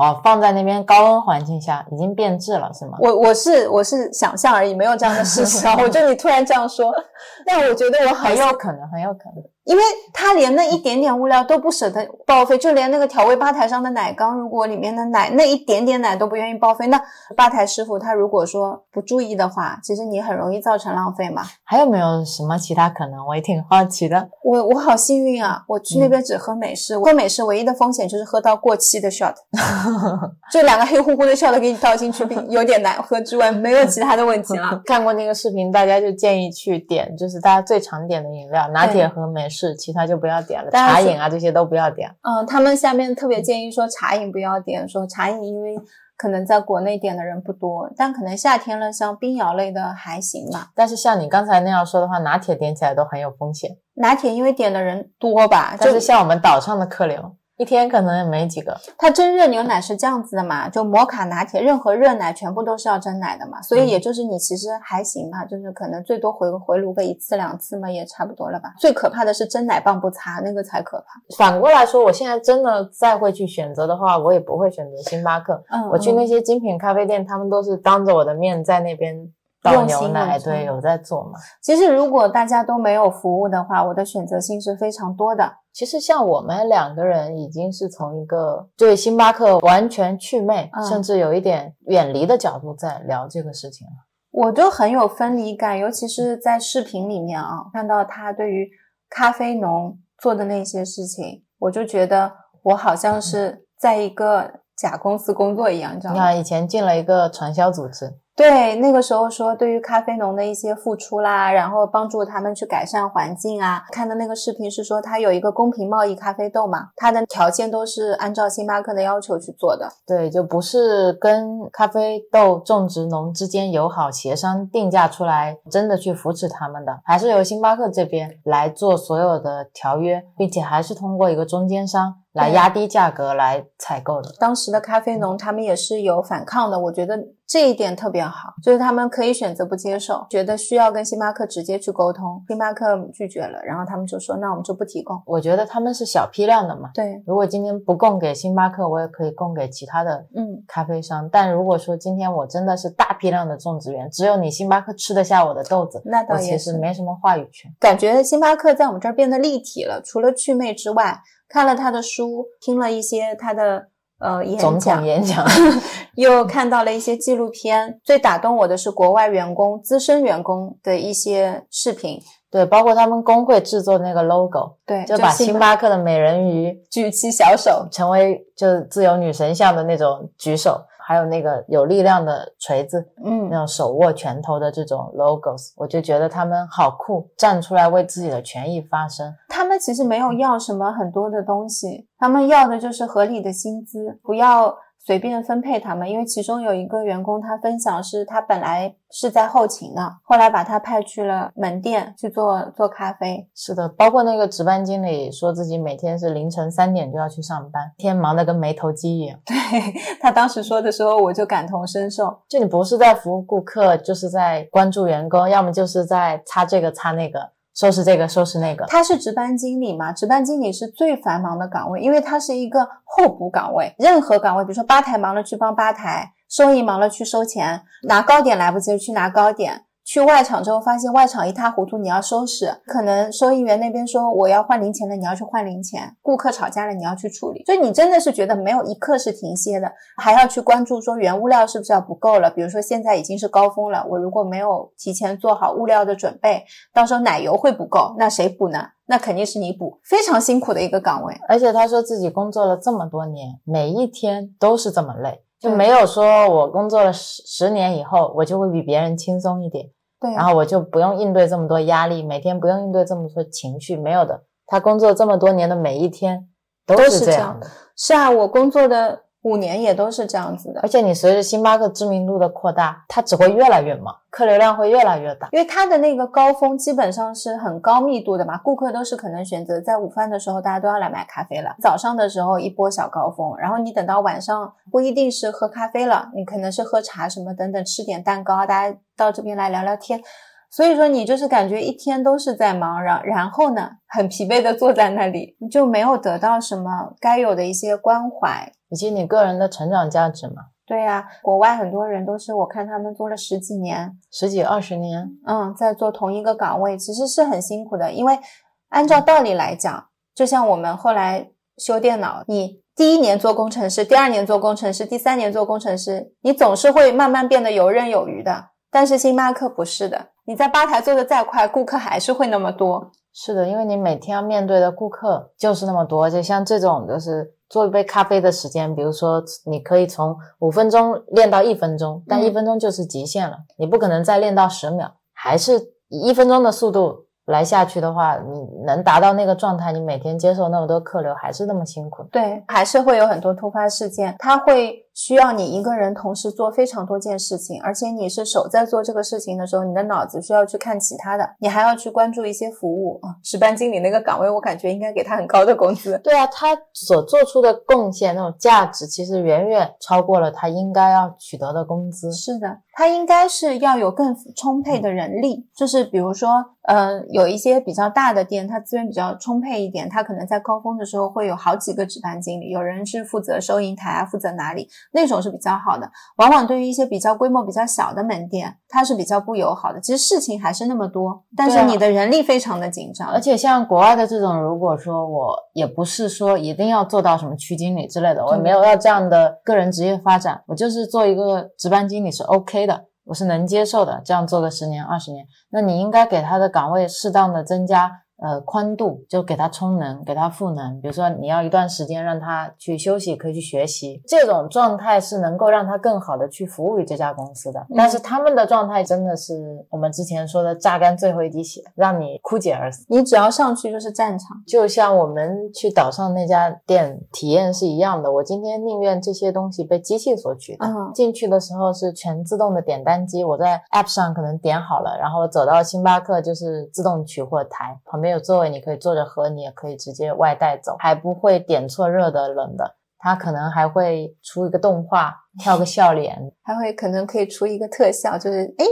哦，放在那边高温环境下已经变质了，是吗？我我是我是想象而已，没有这样的事实啊。我觉得你突然这样说，*laughs* 但我觉得我很有可能，很有可能。因为他连那一点点物料都不舍得报废，就连那个调味吧台上的奶缸，如果里面的奶那一点点奶都不愿意报废，那吧台师傅他如果说不注意的话，其实你很容易造成浪费嘛。还有没有什么其他可能？我也挺好奇的。我我好幸运啊！我去那边只喝美式，喝美式唯一的风险就是喝到过期的 shot，就两个黑乎乎的 shot 给你倒进去，有点难喝之外，没有其他的问题了。*laughs* 看过那个视频，大家就建议去点，就是大家最常点的饮料，拿铁和美式，其他就不要点了，茶饮啊这些都不要点。嗯，他们下面特别建议说茶饮不要点，说茶饮因为可能在国内点的人不多，但可能夏天了，像冰摇类的还行吧。但是像你刚才那样说的话，拿铁点起来都很有风险。拿铁因为点的人多吧，但就是像我们岛上的客流，一天可能也没几个。它蒸热牛奶是这样子的嘛，就摩卡拿铁，任何热奶全部都是要蒸奶的嘛，所以也就是你其实还行吧，就是可能最多回回炉个一次两次嘛，也差不多了吧。最可怕的是蒸奶棒不擦，那个才可怕。反过来说，我现在真的再会去选择的话，我也不会选择星巴克。嗯，我去那嗯些精品咖啡店，他们都是当着我的面在那边倒牛奶，对，有在做嘛。其实如果大家都没有服务的话，我的选择性是非常多的。其实像我们两个人已经是从一个对星巴克完全祛魅，嗯甚至有一点远离的角度在聊这个事情了。我就很有分离感，尤其是在视频里面啊，看到他对于咖啡农做的那些事情，我就觉得我好像是在一个假公司工作一样，你知道吗？你看，以前进了一个传销组织，对，那个时候说对于咖啡农的一些付出啦，然后帮助他们去改善环境啊。看的那个视频是说他有一个公平贸易咖啡豆嘛，它的条件都是按照星巴克的要求去做的。对，就不是跟咖啡豆种植农之间友好协商定价出来，真的去扶持他们的，还是由星巴克这边来做所有的条约，并且还是通过一个中间商来压低价格来采购的。当时的咖啡农他们也是有反抗的，我觉得这一点特别好，就是他们可以选择不接受，觉得需要跟星巴克直接去沟通，星巴克拒绝了，然后他们就说那我们就不提供。我觉得他们是小批量的嘛，对，如果今天不供给星巴克，我也可以供给其他的嗯，咖啡商。但如果说今天我真的是大批量的种植园，只有你星巴克吃得下我的豆子，那倒我其也是。实没什么话语权。感觉星巴克在我们这儿变得立体了，除了祛魅之外，看了他的书，听了一些他的呃演讲统，演讲，*laughs* 又看到了一些纪录片。最打动我的是国外员工、资深员工的一些视频，对，包括他们工会制作那个 logo，对，就把星星巴克的美人鱼举起小手，成为就是自由女神像的那种举手，还有那个有力量的锤子，嗯那种手握拳头的这种 logos，我就觉得他们好酷，站出来为自己的权益发声。他们其实没有要什么很多的东西，他们要的就是合理的薪资，不要随便分配他们，因为其中有一个员工他分享是他本来是在后勤的，后来把他派去了门店去做做咖啡。是的，包括那个值班经理说自己每天是凌晨三点就要去上班，天忙得跟没头鸡一样。对他当时说的时候，我就感同身受。就你不是在服务顾客，就是在关注员工，要么就是在擦这个擦那个。收拾这个，收拾那个。他是值班经理嘛？值班经理是最繁忙的岗位，因为他是一个候补岗位。任何岗位，比如说吧台忙了去帮吧台，收银忙了去收钱，拿糕点来不及去拿糕点。去外场之后，发现外场一塌糊涂，你要收拾。可能收银员那边说我要换零钱了，你要去换零钱。顾客吵架了，你要去处理。所以你真的是觉得没有一刻是停歇的，还要去关注说原物料是不是要不够了。比如说现在已经是高峰了，我如果没有提前做好物料的准备，到时候奶油会不够，那谁补呢？那肯定是你补。非常辛苦的一个岗位，而且他说自己工作了这么多年，每一天都是这么累，就没有说我工作了十十年以后，我就会比别人轻松一点。对，然后我就不用应对这么多压力，每天不用应对这么多情绪，没有的。他工作这么多年的每一天都是这样的。是啊，我工作的。五年也都是这样子的，而且你随着星巴克知名度的扩大，它只会越来越忙，客流量会越来越大。因为它的那个高峰基本上是很高密度的嘛，顾客都是可能选择在午饭的时候，大家都要来买咖啡了。早上的时候一波小高峰，然后你等到晚上不一定是喝咖啡了，你可能是喝茶什么等等，吃点蛋糕，大家到这边来聊聊天。所以说你就是感觉一天都是在忙，然然后呢，很疲惫的坐在那里，你就没有得到什么该有的一些关怀。以及你个人的成长价值嘛？对呀，国外很多人都是我看他们做了十几年、十几二十年，嗯，在做同一个岗位，其实是很辛苦的。因为按照道理来讲，就像我们后来修电脑，你第一年做工程师，第二年做工程师，第三年做工程师，你总是会慢慢变得游刃有余的。但是星巴克不是的，你在吧台做的再快，顾客还是会那么多。是的，因为你每天要面对的顾客就是那么多，就像这种就是。做一杯咖啡的时间，比如说你可以从五分钟练到一分钟，但一分钟就是极限了，你不可能再练到十秒，还是以一分钟的速度。来下去的话，你能达到那个状态，你每天接受那么多客流，还是那么辛苦。对，还是会有很多突发事件，它会需要你一个人同时做非常多件事情，而且你是手在做这个事情的时候，你的脑子需要去看其他的，你还要去关注一些服务啊。值班经理那个岗位，我感觉应该给他很高的工资。对啊，他所做出的贡献那种价值，其实远远超过了他应该要取得的工资。是的。他应该是要有更充沛的人力，就是比如说，呃，有一些比较大的店，它资源比较充沛一点，它可能在高峰的时候会有好几个值班经理，有人是负责收银台啊，负责哪里，那种是比较好的。往往对于一些比较规模比较小的门店，它是比较不友好的。其实事情还是那么多，但是你的人力非常的紧张。而且像国外的这种，如果说我也不是说一定要做到什么区经理之类的，我也没有要这样的个人职业发展，我就是做一个值班经理是 OK。的，我是能接受的，这样做个十年二十年，那你应该给他的岗位适当的增加。呃，宽度就给他充能，给他赋能。比如说，你要一段时间让他去休息，可以去学习，这种状态是能够让他更好的去服务于这家公司的。但是他们的状态真的是我们之前说的榨干最后一滴血，让你枯竭而死。你只要上去就是战场，就像我们去岛上那家店体验是一样的。我今天宁愿这些东西被机器所取代。进去的时候是全自动的点单机，我在 App 上可能点好了，然后走到星巴克就是自动取货台旁边。没有座位，你可以坐着喝，你也可以直接外带走，还不会点错热的冷的。他可能还会出一个动画，*laughs* 跳个笑脸，还会可能可以出一个特效，就是哎，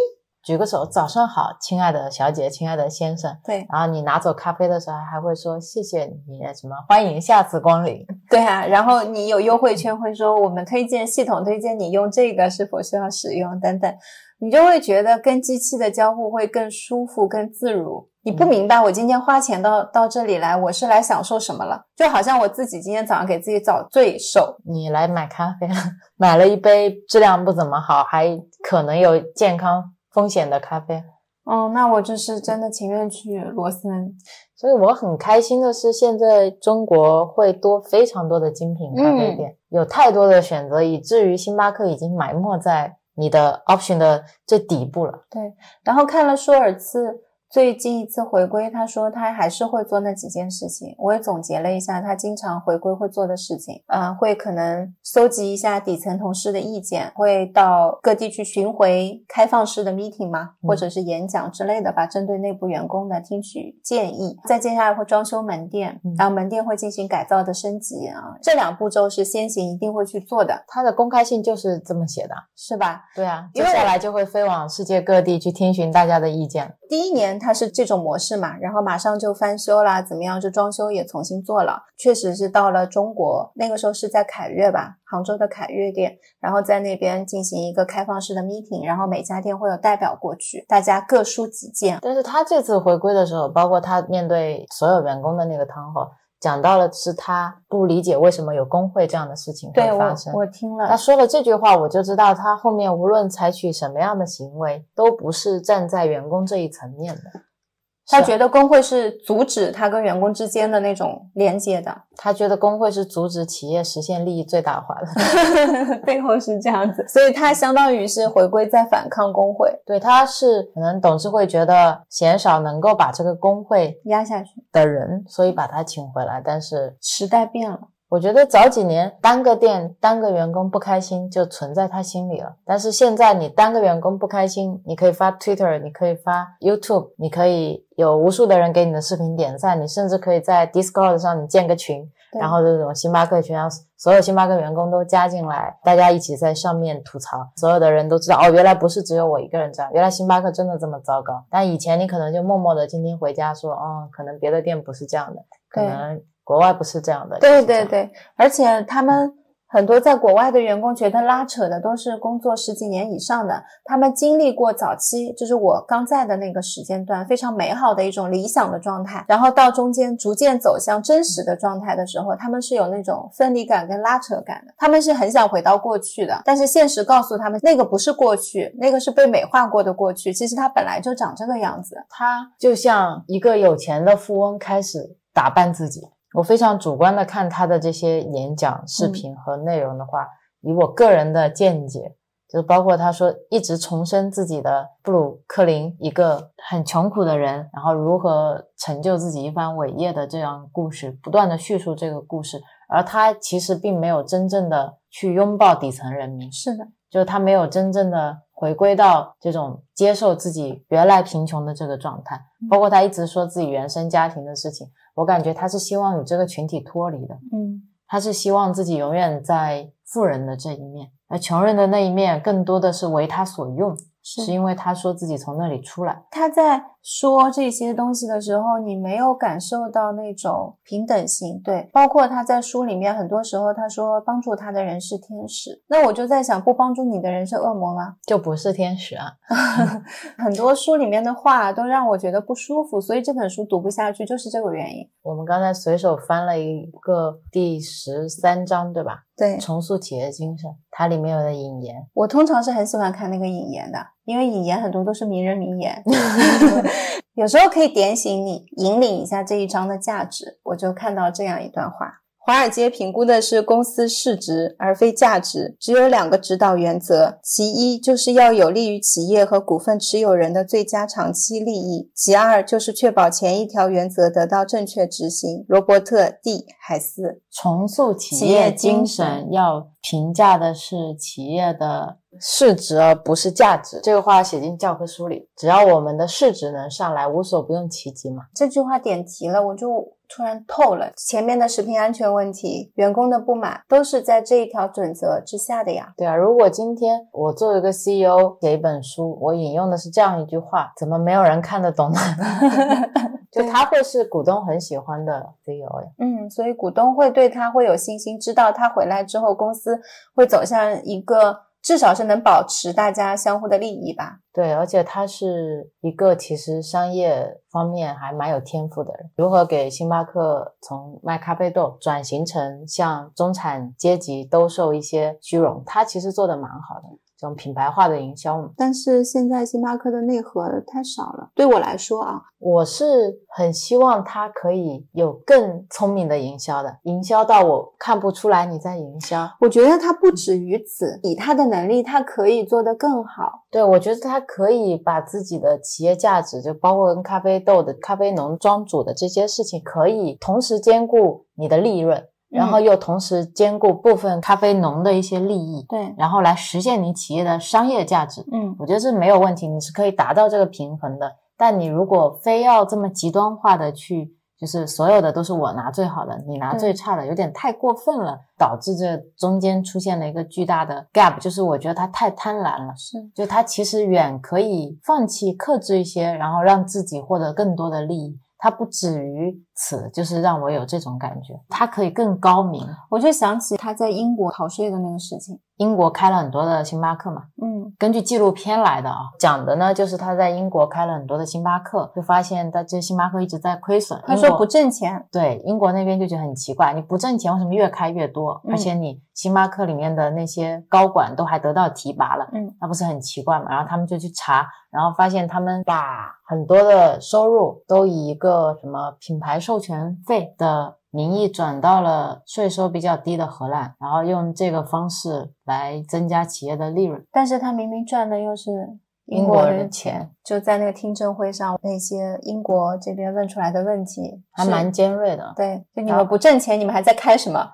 举个手，早上好，亲爱的小姐，亲爱的先生。对，然后你拿走咖啡的时候，还会说谢谢你，什么欢迎下次光临。*laughs* 对啊，然后你有优惠券，会说我们推荐系统推荐你用这个，是否需要使用等等，你就会觉得跟机器的交互会更舒服、更自如。你不明白，我今天花钱到到这里来，我是来享受什么了？就好像我自己今天早上给自己找罪受。你来买咖啡了，买了一杯质量不怎么好，还可能有健康风险的咖啡。哦，那我就是真的情愿去罗森。所以我很开心的是，现在中国会多非常多的精品咖啡店，有太多的选择，以至于星巴克已经埋没在你的 option 的最底部了。对，然后看了舒尔茨。最近一次回归，他说他还是会做那几件事情。我也总结了一下，他经常回归会做的事情，呃，会可能搜集一下底层同事的意见，会到各地去巡回开放式的 meeting 嘛，或者是演讲之类的吧，针对内部员工的听取建议。再接下来会装修门店，然后门店会进行改造的升级啊，这两步骤是先行一定会去做的，它的公开信就是这么写的，是吧？对啊，接下来就会飞往世界各地去听询大家的意见。第一年它是这种模式嘛，然后马上就翻修啦，怎么样？就装修也重新做了，确实是到了中国，那个时候是在凯悦吧，杭州的凯悦店，然后在那边进行一个开放式的 meeting，然后每家店会有代表过去，大家各抒己见。但是他这次回归的时候，包括他面对所有员工的那个谈话，讲到了是他不理解为什么有工会这样的事情会发生。我听了他，说了这句话，我就知道他后面无论采取什么样的行为，都不是站在员工这一层面的。他觉得工会是阻止他跟员工之间的那种连接的，他觉得工会是阻止企业实现利益最大化的。*laughs* 背后是这样子，所以他相当于是回归在反抗工会，对，他是可能董事会觉得鲜少能够把这个工会压下去。的人，所以把他请回来。但是时代变了，我觉得早几年单个店单个员工不开心就存在他心里了，但是现在你单个员工不开心，你可以发 Twitter，你可以发 YouTube，你可以有无数的人给你的视频点赞，你甚至可以在 Discord 上你建个群，然后这种星巴克群，然后所有星巴克员工都加进来，大家一起在上面吐槽，所有的人都知道哦，原来不是只有我一个人这样，原来星巴克真的这么糟糕。但以前你可能就默默的今天回家说，哦，可能别的店不是这样的，可能国外不是这样的。对对对，而且他们很多在国外的员工觉得拉扯的都是工作十几年以上的，他们经历过早期，就是我刚在的那个时间段，非常美好的一种理想的状态，然后到中间逐渐走向真实的状态的时候，他们是有那种分离感跟拉扯感的，他们是很想回到过去的，但是现实告诉他们，那个不是过去，那个是被美化过的过去，其实它本来就长这个样子。他就像一个有钱的富翁开始打扮自己。我非常主观的看他的这些演讲、视频和内容的话，以我个人的见解，就是包括他说一直重申自己的布鲁克林一个很穷苦的人，然后如何成就自己一番伟业的这样故事，不断的叙述这个故事，而他其实并没有真正的去拥抱底层人民，是的，就是他没有真正的回归到这种接受自己原来贫穷的这个状态，包括他一直说自己原生家庭的事情，我感觉他是希望与这个群体脱离的，嗯，他是希望自己永远在富人的这一面，而穷人的那一面更多的是为他所用，是是因为他说自己从那里出来。他在说这些东西的时候，你没有感受到那种平等性，对，包括他在书里面很多时候他说帮助他的人是天使，那我就在想，不帮助你的人是恶魔吗？就不是天使啊！*laughs* 很多书里面的话都让我觉得不舒服，所以这本书读不下去，就是这个原因。我们刚才随手翻了一个第十三章，对吧？对重塑企业精神，它里面有的引言，我通常是很喜欢看那个引言的，因为引言很多都是名人名言，*laughs* 有时候可以点醒你，引领一下这一章的价值。我就看到这样一段话。华尔街评估的是公司市值，而非价值。只有两个指导原则：其一就是要有利于企业和股份持有人的最佳长期利益；其二就是确保前一条原则得到正确执行。罗伯特 ·D. 海斯。重塑企企业业精神要评价的是企业的市值，而不是价值。这个话写进教科书里，只要我们的市值能上来，无所不用其极嘛。这句话点题了，我就突然透了。前面的食品安全问题、员工的不满，都是在这一条准则之下的呀。对啊，如果今天我作为一个 CEO 写一本书，我引用的是这样一句话，怎么没有人看得懂呢？*laughs* 就他会是股东很喜欢的 CEO 呀。嗯，所以股东会对他会有信心，知道他回来之后，公司会走向一个至少是能保持大家相互的利益吧。对，而且他是一个其实商业方面还蛮有天赋的人。如何给星巴克从卖咖啡豆转型成向中产阶级兜售一些虚荣，他其实做的蛮好的。这种品牌化的营销嘛，但是现在星巴克的内核太少了，对我来说啊，我是很希望它可以有更聪明的营销的，营销到我看不出来你在营销。我觉得它不止于此，以它的能力，它可以做得更好。对，我觉得它可以把自己的企业价值，就包括跟咖啡豆的咖啡农庄主的这些事情，可以同时兼顾你的利润，然后又同时兼顾部分咖啡农的一些利益，对，然后来实现你企业的商业价值。嗯我觉得是没有问题，你是可以达到这个平衡的。但你如果非要这么极端化的去，就是所有的都是我拿最好的，你拿最差的，有点太过分了，导致这中间出现了一个巨大的 gap，就是我觉得他太贪婪了。是，就他其实远可以放弃、克制一些，然后让自己获得更多的利益。他不止于此，就是让我有这种感觉。他可以更高明。我就想起他在英国逃税的那个事情。英国开了很多的星巴克嘛，嗯根据纪录片来的啊，讲的呢就是他在英国开了很多的星巴克，就发现他这星巴克一直在亏损。他说不挣钱，对，英国那边就觉得很奇怪，你不挣钱，为什么越开越多？嗯而且你星巴克里面的那些高管都还得到提拔了，嗯，那不是很奇怪嘛？然后他们就去查，然后发现他们把很多的收入都以一个什么品牌授权费的名义转到了税收比较低的荷兰，然后用这个方式来增加企业的利润。但是他明明赚的又是英国人的的钱。就在那个听证会上，那些英国这边问出来的问题还蛮尖锐的，对，就你们不挣钱，你们还在开什么？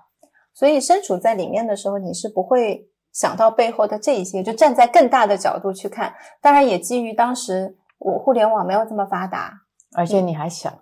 所以身处在里面的时候，你是不会想到背后的这一些，就站在更大的角度去看。当然，也基于当时我互联网没有这么发达，而且你还小，嗯，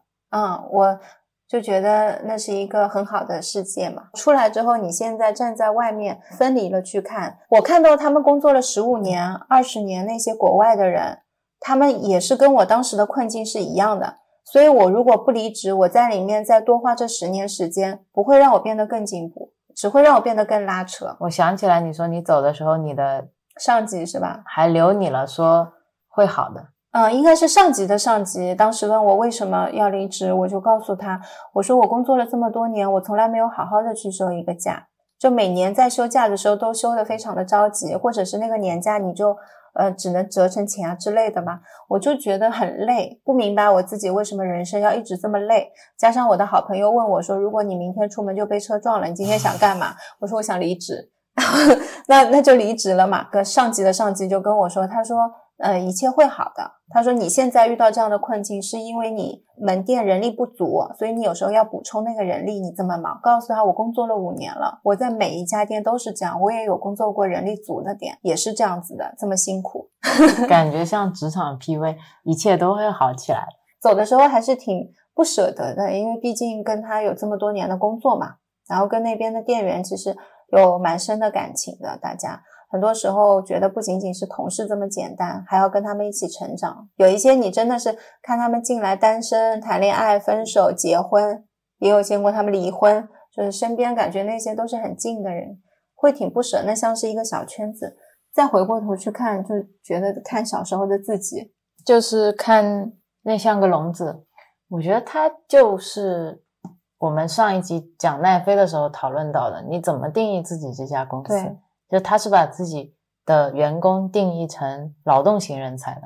我就觉得那是一个很好的世界嘛。出来之后，你现在站在外面分离了去看，我看到他们工作了十五年、二十年，那些国外的人，他们也是跟我当时的困境是一样的。所以，我如果不离职，我在里面再多花这十年时间，不会让我变得更进步，只会让我变得更拉扯。我想起来，你说你走的时候，你的上级是吧？还留你了，说会好的。嗯，应该是上级的上级。当时问我为什么要离职，我就告诉他，我说我工作了这么多年，我从来没有好好的去休一个假，就每年在休假的时候都休得非常的着急，或者是那个年假你就呃只能折成钱啊之类的嘛，我就觉得很累，不明白我自己为什么人生要一直这么累。加上我的好朋友问我说，如果你明天出门就被车撞了，你今天想干嘛？我说我想离职，*laughs* 那那就离职了嘛。跟上级的上级就跟我说，他说。呃，一切会好的。他说你现在遇到这样的困境，是因为你门店人力不足，所以你有时候要补充那个人力，你这么忙。告诉他，我工作了五年了，我在每一家店都是这样，我也有工作过人力足的店，也是这样子的，这么辛苦。*laughs* 感觉像职场 PV，一切都会好起来。走的时候还是挺不舍得的，因为毕竟跟他有这么多年的工作嘛，然后跟那边的店员其实有蛮深的感情的，大家。很多时候觉得不仅仅是同事这么简单，还要跟他们一起成长。有一些你真的是看他们进来单身、谈恋爱、分手、结婚，也有见过他们离婚，就是身边感觉那些都是很近的人，会挺不舍。那像是一个小圈子，再回过头去看，就觉得看小时候的自己，就是看那像个笼子，我觉得他就是我们上一集讲奈飞的时候讨论到的，你怎么定义自己这家公司？对。就他是把自己的员工定义成劳动型人才的，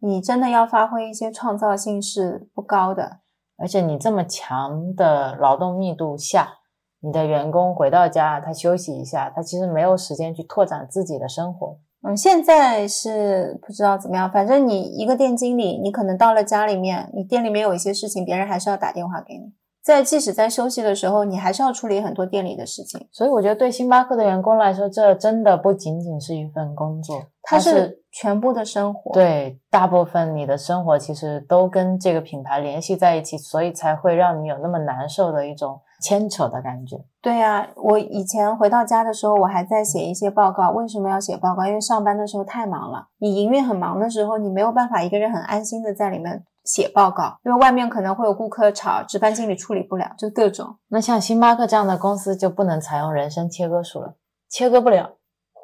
你真的要发挥一些创造性是不高的。而且你这么强的劳动密度下，你的员工回到家，他休息一下，他其实没有时间去拓展自己的生活。嗯，现在是不知道怎么样，反正你一个店经理，你可能到了家里面，你店里面有一些事情，别人还是要打电话给你。在即使在休息的时候，你还是要处理很多店里的事情。所以我觉得对星巴克的员工来说，这真的不仅仅是一份工作，它是是全部的生活。，对大部分你的生活其实都跟这个品牌联系在一起，所以才会让你有那么难受的一种牵扯的感觉。对呀、我以前回到家的时候，我还在写一些报告。为什么要写报告？因为上班的时候太忙了。你营运很忙的时候，你没有办法一个人很安心的在里面写报告，因为外面可能会有顾客吵，值班经理处理不了，就各种。那像星巴克这样的公司就不能采用人声切割术了，切割不了。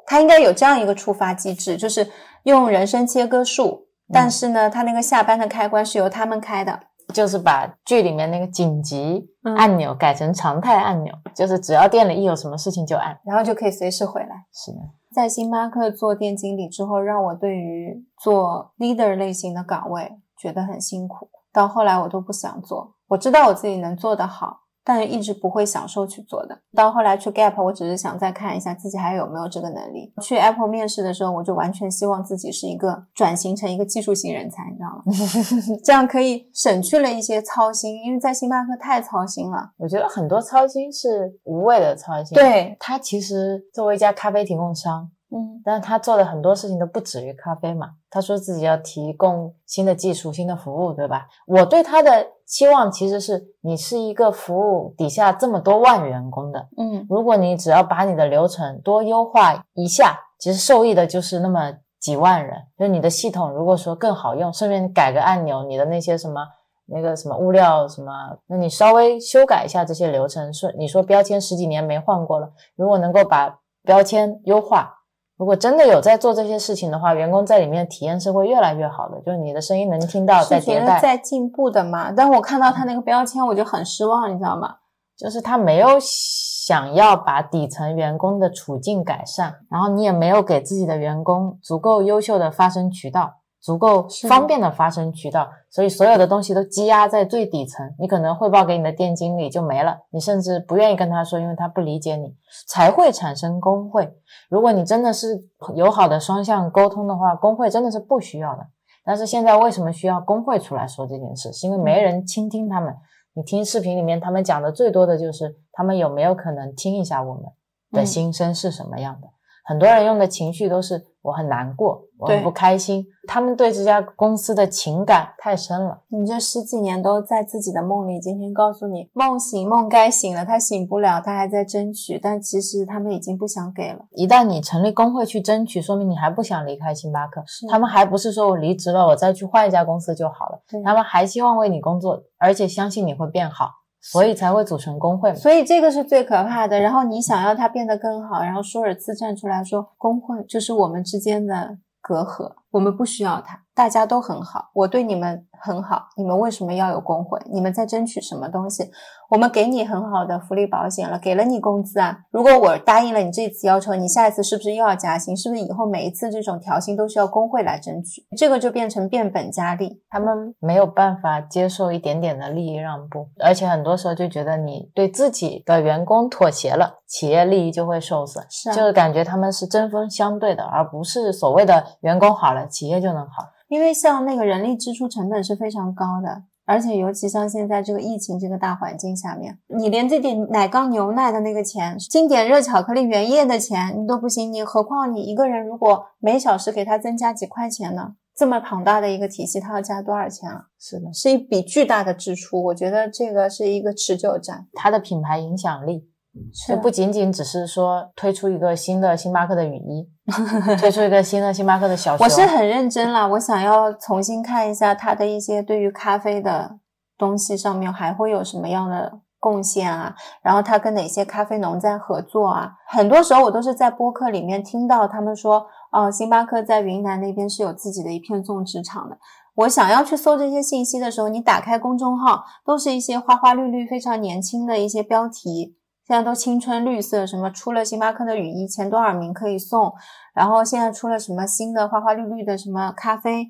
它应该有这样一个触发机制，就是用人声切割术，但是呢，它那个下班的开关是由他们开的。就是把剧里面那个紧急嗯按钮改成常态按钮，就是只要店里一有什么事情就按。然后就可以随时回来。是的，在星巴克做店经理之后，让我对于做 leader 类型的岗位觉得很辛苦。到后来我都不想做，我知道我自己能做得好，但是一直不会享受去做的。到后来去 Gap，我只是想再看一下自己还有没有这个能力。去 Apple 面试的时候，我就完全希望自己是一个转型成一个技术型人才，你知道吗？*laughs* 这样可以省去了一些操心，因为在星巴克太操心了。我觉得很多操心是无谓的操心。对，他其实作为一家咖啡提供商，嗯但是他做的很多事情都不止于咖啡嘛。他说自己要提供新的技术、新的服务，对吧？我对他的期望其实是，你是一个服务底下这么多万员工的，嗯如果你只要把你的流程多优化一下，其实受益的就是那么几万人。就是你的系统如果说更好用，顺便改个按钮，你的那些什么那个什么物料什么，那你稍微修改一下这些流程，说你说标签十几年没换过了，如果能够把标签优化。如果真的有在做这些事情的话，员工在里面体验是会越来越好的，就是你的声音能听到，在迭代。在进步的嘛。但我看到他那个标签，我就很失望，你知道吗？就是他没有想要把底层员工的处境改善，然后你也没有给自己的员工足够优秀的发声渠道，足够方便的发声渠道，所以所有的东西都积压在最底层。你可能汇报给你的店经理就没了，你甚至不愿意跟他说，因为他不理解你，才会产生工会。如果你真的是友好的双向沟通的话，工会真的是不需要的。但是现在为什么需要工会出来说这件事？是因为没人倾听他们。你听视频里面，他们讲的最多的就是他们有没有可能听一下我们的嗯心声是什么样的。很多人用的情绪都是我很难过，我很对不开心，他们对这家公司的情感太深了。你这十几年都在自己的梦里，今天告诉你梦醒梦该醒了，他醒不了，他还在争取，但其实他们已经不想给了。一旦你成立工会去争取，说明你还不想离开星巴克。他们还不是说我离职了，我再去换一家公司就好了。对他们还希望为你工作，而且相信你会变好，所以才会组成工会嘛。所以这个是最可怕的。然后你想要它变得更好，然后舒尔茨站出来说，工会就是我们之间的隔阂，我们不需要他，大家都很好，我对你们很好，你们为什么要有工会？你们在争取什么东西？我们给你很好的福利保险了，给了你工资啊。如果我答应了你这次要求，你下一次是不是又要加薪？是不是以后每一次这种调薪都需要工会来争取？这个就变成变本加厉。他们没有办法接受一点点的利益让步，而且很多时候就觉得你对自己的员工妥协了，企业利益就会受损，是啊就是感觉他们是针锋相对的，而不是所谓的员工好了，企业就能好。因为像那个人力支出成本是非常高的，而且尤其像现在这个疫情这个大环境下面，你连这点奶缸牛奶的那个钱、经典热巧克力原液的钱你都不行，你何况你一个人如果每小时给他增加几块钱呢？这么庞大的一个体系，他要加多少钱啊？是的，是一笔巨大的支出。我觉得这个是一个持久战，它的品牌影响力是就不仅仅只是说推出一个新的星巴克的雨衣，*laughs* 推出一个新的星巴克的小熊。我是很认真啦，我想要重新看一下它的一些对于咖啡的东西上面还会有什么样的贡献啊，然后它跟哪些咖啡农在合作啊？很多时候我都是在播客里面听到他们说，哦，星巴克在云南那边是有自己的一片种植场的。我想要去搜这些信息的时候，你打开公众号，都是一些花花绿绿、非常年轻的一些标题，现在都青春绿色，什么出了星巴克的雨衣，前多少名可以送，然后现在出了什么新的花花绿绿的什么咖啡，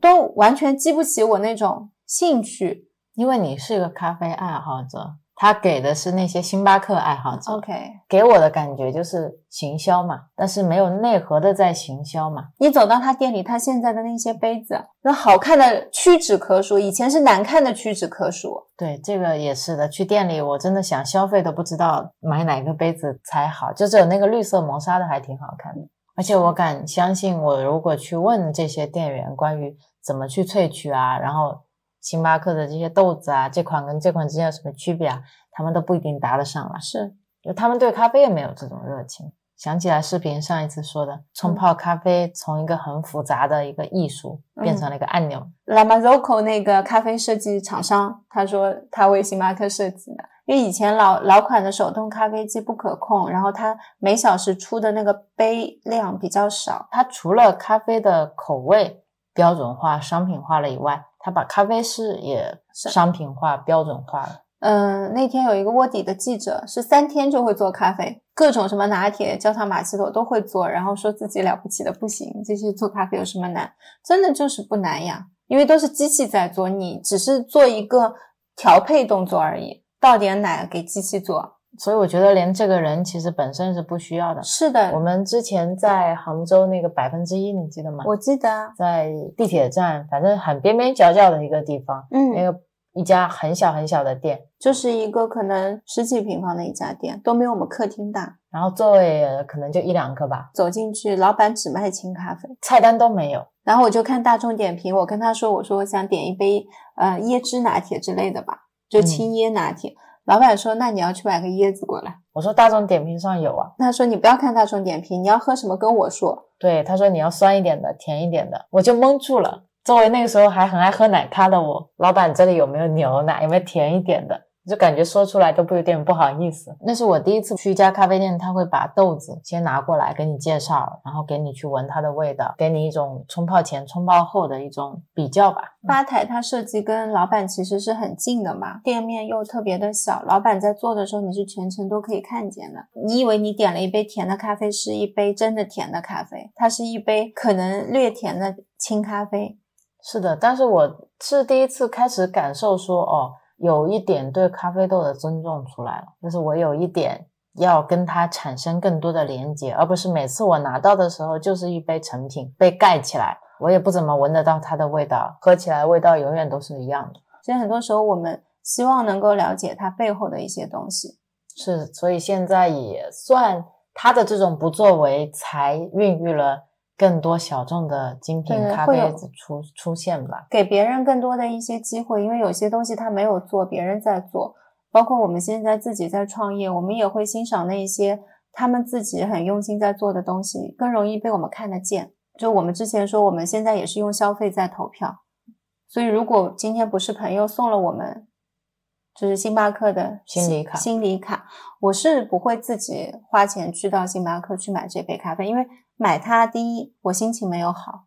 都完全激不起我那种兴趣。因为你是一个咖啡爱好者，他给的是那些星巴克爱好者。OK，给我的感觉就是行销嘛，但是没有内核的在行销嘛。你走到他店里，他现在的那些杯子，那好看的屈指可数，以前是难看的屈指可数。对，这个也是的。去店里，我真的想消费都不知道买哪个杯子才好，就只有那个绿色磨砂的还挺好看的。而且我敢相信，我如果去问这些店员关于怎么去萃取啊，然后星巴克的这些豆子啊，这款跟这款之间有什么区别啊，他们都不一定答得上来。是，就他们对咖啡也没有这种热情。想起来视频上一次说的，冲泡咖啡从一个很复杂的一个艺术变成了一个按钮。La Marzocco 那个咖啡设计厂商，他说他为星巴克设计的，因为以前老老款的手动咖啡机不可控，然后它每小时出的那个杯量比较少，它除了咖啡的口味标准化、商品化了以外，它把咖啡师也商品化、标准化了。嗯，那天有一个卧底的记者，是三天就会做咖啡，各种什么拿铁、焦糖玛奇朵都会做，然后说自己了不起的不行，这些做咖啡有什么难？真的就是不难呀，因为都是机器在做，你只是做一个调配动作而已。倒点奶给机器做。所以我觉得连这个人其实本身是不需要的。是的，我们之前在杭州那个百分之一，你记得吗？我记得啊，在地铁站，反正很边边角角的一个地方，嗯那嗯，个一家很小很小的店，就是一个可能十几平方的一家店，都没有我们客厅大。然后座位呃可能就一两个吧，走进去，老板只卖清咖啡。菜单都没有。然后我就看大众点评，我跟他说，我说我想点一杯呃椰汁拿铁之类的吧，就轻椰拿铁。老板说，那你要去买个椰子过来。我说大众点评上有啊，他说你不要看大众点评，你要喝什么跟我说。对，他说你要酸一点的，甜一点的，我就懵住了。作为那个时候还很爱喝奶咖的我，老板这里有没有牛奶，有没有甜一点的？就感觉说出来都不有点不好意思。那是我第一次去一家咖啡店，他会把豆子先拿过来给你介绍，然后给你去闻它的味道，给你一种冲泡前、冲泡后的一种比较吧。吧台它设计跟老板其实是很近的嘛，店面又特别的小，老板在做的时候你是全程都可以看见的。你以为你点了一杯甜的咖啡是一杯真的甜的咖啡，它是一杯可能略甜的清咖啡。是的，但是我是第一次开始感受说，哦，有一点对咖啡豆的尊重出来了，就是我有一点要跟它产生更多的连接，而不是每次我拿到的时候就是一杯成品被盖起来，我也不怎么闻得到它的味道，喝起来味道永远都是一样的。所以很多时候我们希望能够了解它背后的一些东西。是，所以现在也算他的这种不作为，才孕育了更多小众的精品咖啡出出现吧。给别人更多的一些机会，因为有些东西他没有做，别人在做。包括我们现在自己在创业，我们也会欣赏那一些他们自己很用心在做的东西，更容易被我们看得见。就我们之前说，我们现在也是用消费在投票，所以如果今天不是朋友送了我们，就是星巴克的心理卡心理卡，我是不会自己花钱去到星巴克去买这杯咖啡，因为买它第一我心情没有好，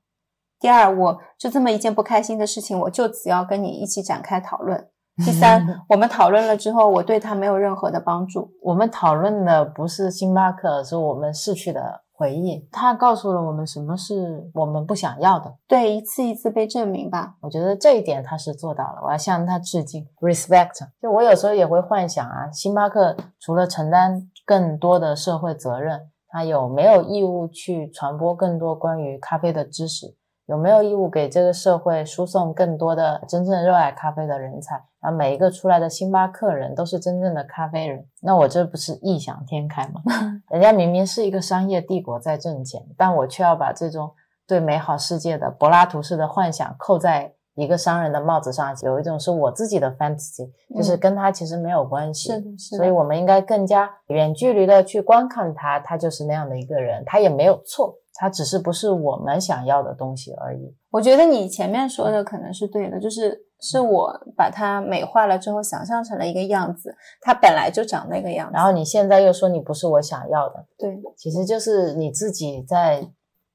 第二我就这么一件不开心的事情，我就此要跟你一起展开讨论。第三，*laughs* 我们讨论了之后，我对它没有任何的帮助。我们讨论的不是星巴克，而是我们逝去的回忆。它告诉了我们什么是我们不想要的。对，一次一次被证明吧。我觉得这一点他是做到了，我要向他致敬，respect。就我有时候也会幻想啊，星巴克除了承担更多的社会责任，它有没有义务去传播更多关于咖啡的知识？有没有义务给这个社会输送更多的真正热爱咖啡的人才？然后每一个出来的星巴克人都是真正的咖啡人，那我这不是异想天开吗？*laughs* 人家明明是一个商业帝国在挣钱，但我却要把这种对美好世界的柏拉图式的幻想扣在一个商人的帽子上，有一种是我自己的 fantasy，就是跟他其实没有关系。是的，是的。所以我们应该更加远距离的去观看他，他就是那样的一个人，他也没有错，他只是不是我们想要的东西而已。我觉得你前面说的可能是对的，就是是我把它美化了之后，想象成了一个样子，它本来就长那个样子。然后你现在又说你不是我想要的，对，其实就是你自己在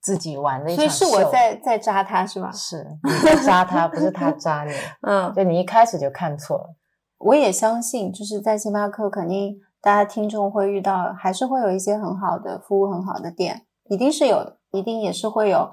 自己玩的一场所以。是我在在扎他，是吧？是你在扎他，不是他扎你。*laughs* 嗯，就你一开始就看错了。我也相信，就是在星巴克，肯定大家听众会遇到，还是会有一些很好的服务很好的店，一定是有，一定也是会有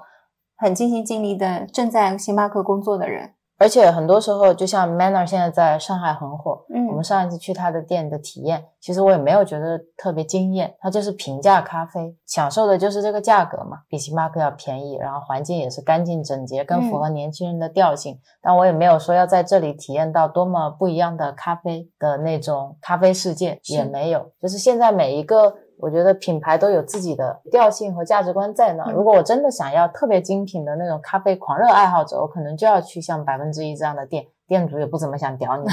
很尽心尽力的正在星巴克工作的人。而且很多时候，就像 Manner 现在在上海很火，嗯我们上一次去他的店的体验，其实我也没有觉得特别惊艳，它就是平价咖啡，享受的就是这个价格嘛，比星巴克要便宜，然后环境也是干净整洁，更符合年轻人的调性。但我也没有说要在这里体验到多么不一样的咖啡的那种咖啡世界，也没有。就是现在每一个。我觉得品牌都有自己的调性和价值观在那。嗯如果我真的想要特别精品的那种咖啡狂热爱好者，我可能就要去像百分之一这样的店，店主也不怎么想屌你。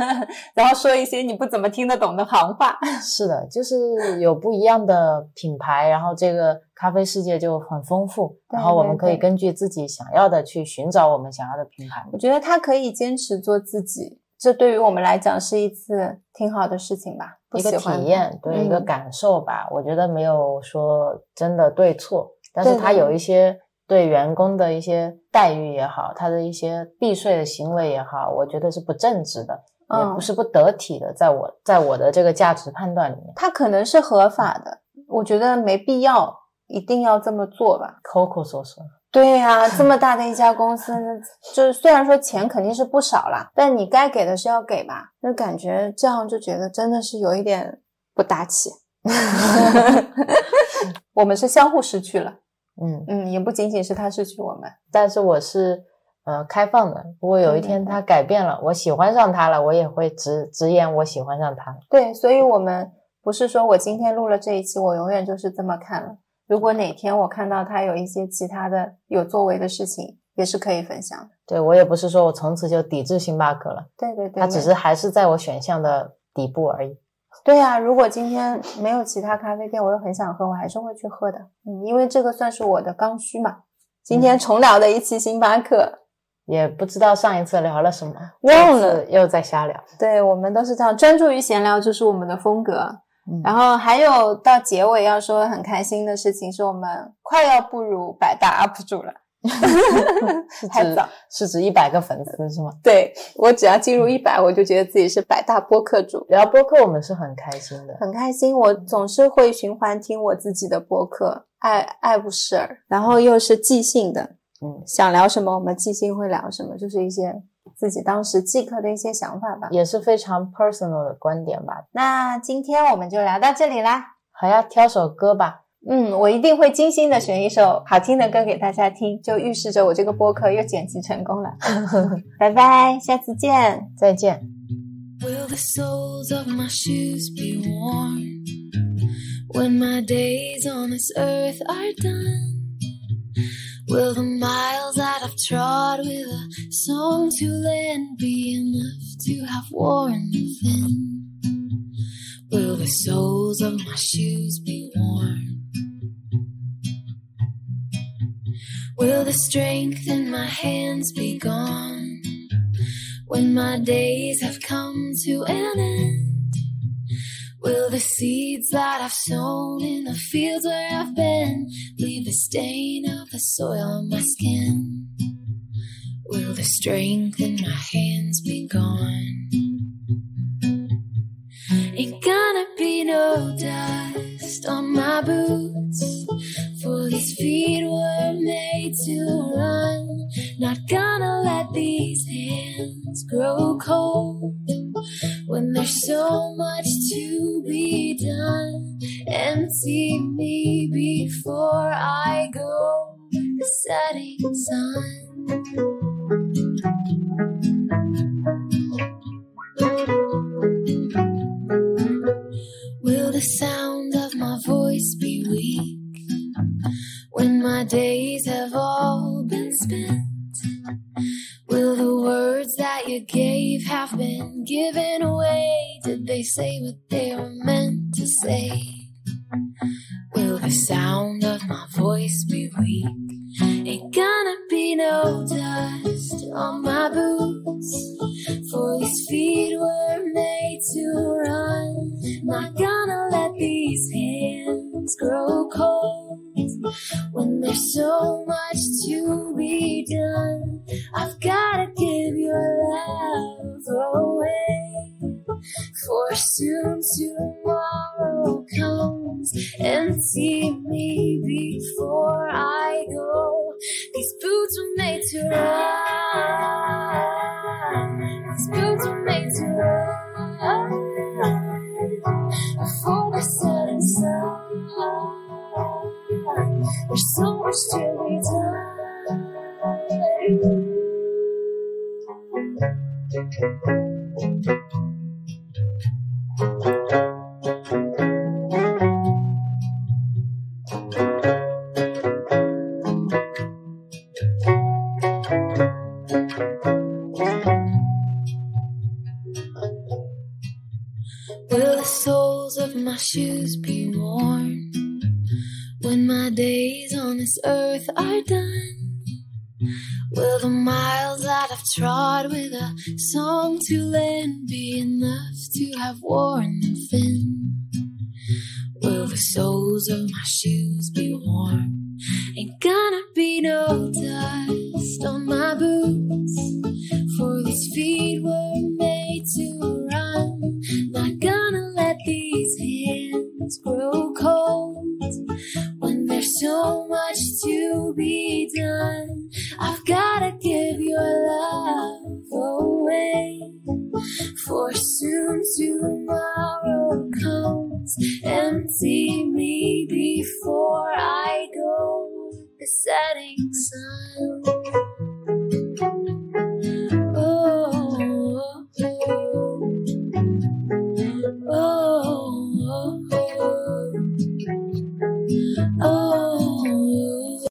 *laughs* 然后说一些你不怎么听得懂的行话。*laughs* 是的，就是有不一样的品牌，然后这个咖啡世界就很丰富，然后我们可以根据自己想要的去寻找我们想要的品牌。我觉得他可以坚持做自己，这对于我们来讲是一次挺好的事情吧。不一个体验，对、一个嗯感受吧。我觉得没有说真的对错，但是对他有一些对员工的一些待遇也好，他的一些避税的行为也好，我觉得是不正直的，也嗯不是不得体的，在我在我的这个价值判断里面。他可能是合法的，我觉得没必要一定要这么做吧。抠抠索索，对呀、这么 *laughs* 大的一家公司，就是虽然说钱肯定是不少啦，但你该给的是要给吧？就感觉这样就觉得真的是有一点不大气。*laughs* 我们是相互失去了，嗯，嗯，也不仅仅是他失去我们，但是我是呃开放的，如果有一天他改变了，我喜欢上他了，我也会直直言我喜欢上他了。对，所以我们不是说我今天录了这一期，我永远就是这么看了。如果哪天我看到他有一些其他的有作为的事情，也是可以分享的。对我也不是说我从此就抵制星巴克了，对对对，它只是还是在我选项的底部而已。对呀、如果今天没有其他咖啡店，我又很想喝，我还是会去喝的。嗯，因为这个算是我的刚需嘛。今天重聊的一期星巴克，也不知道上一次聊了什么，忘了又在瞎聊。对我们都是这样，专注于闲聊就是我们的风格。嗯然后还有到结尾要说很开心的事情，是我们快要步入百大 UP 主了 *laughs* *laughs* 是指太早。是指一百个粉丝是吗？对我只要进入一百，我就觉得自己是百大播客主。聊播客我们是很开心的，很开心，我总是会循环听我自己的播客，爱爱不释耳，然后又是即兴的，嗯，想聊什么我们即兴会聊什么，就是一些自己当时即刻的一些想法吧。也是非常 personal 的观点吧。那今天我们就聊到这里啦。好呀，挑首歌吧。嗯，我一定会精心的选一首好听的歌给大家听，就预示着我这个播客又剪辑成功了。*laughs* 拜拜，下次见。再见。Will the soles of my shoes be worn when my days on this earth are done? Will the miles that I've trod with a song to lend be enough to have worn thin? Will the soles of my shoes be worn? Will the strength in my hands be gone when my days have come to an end? Will the seeds that I've sown in the fields where I've been leave a stain of the soil on my skin? Will the strength in my hands be gone? Ain't gonna be no dust on my boots,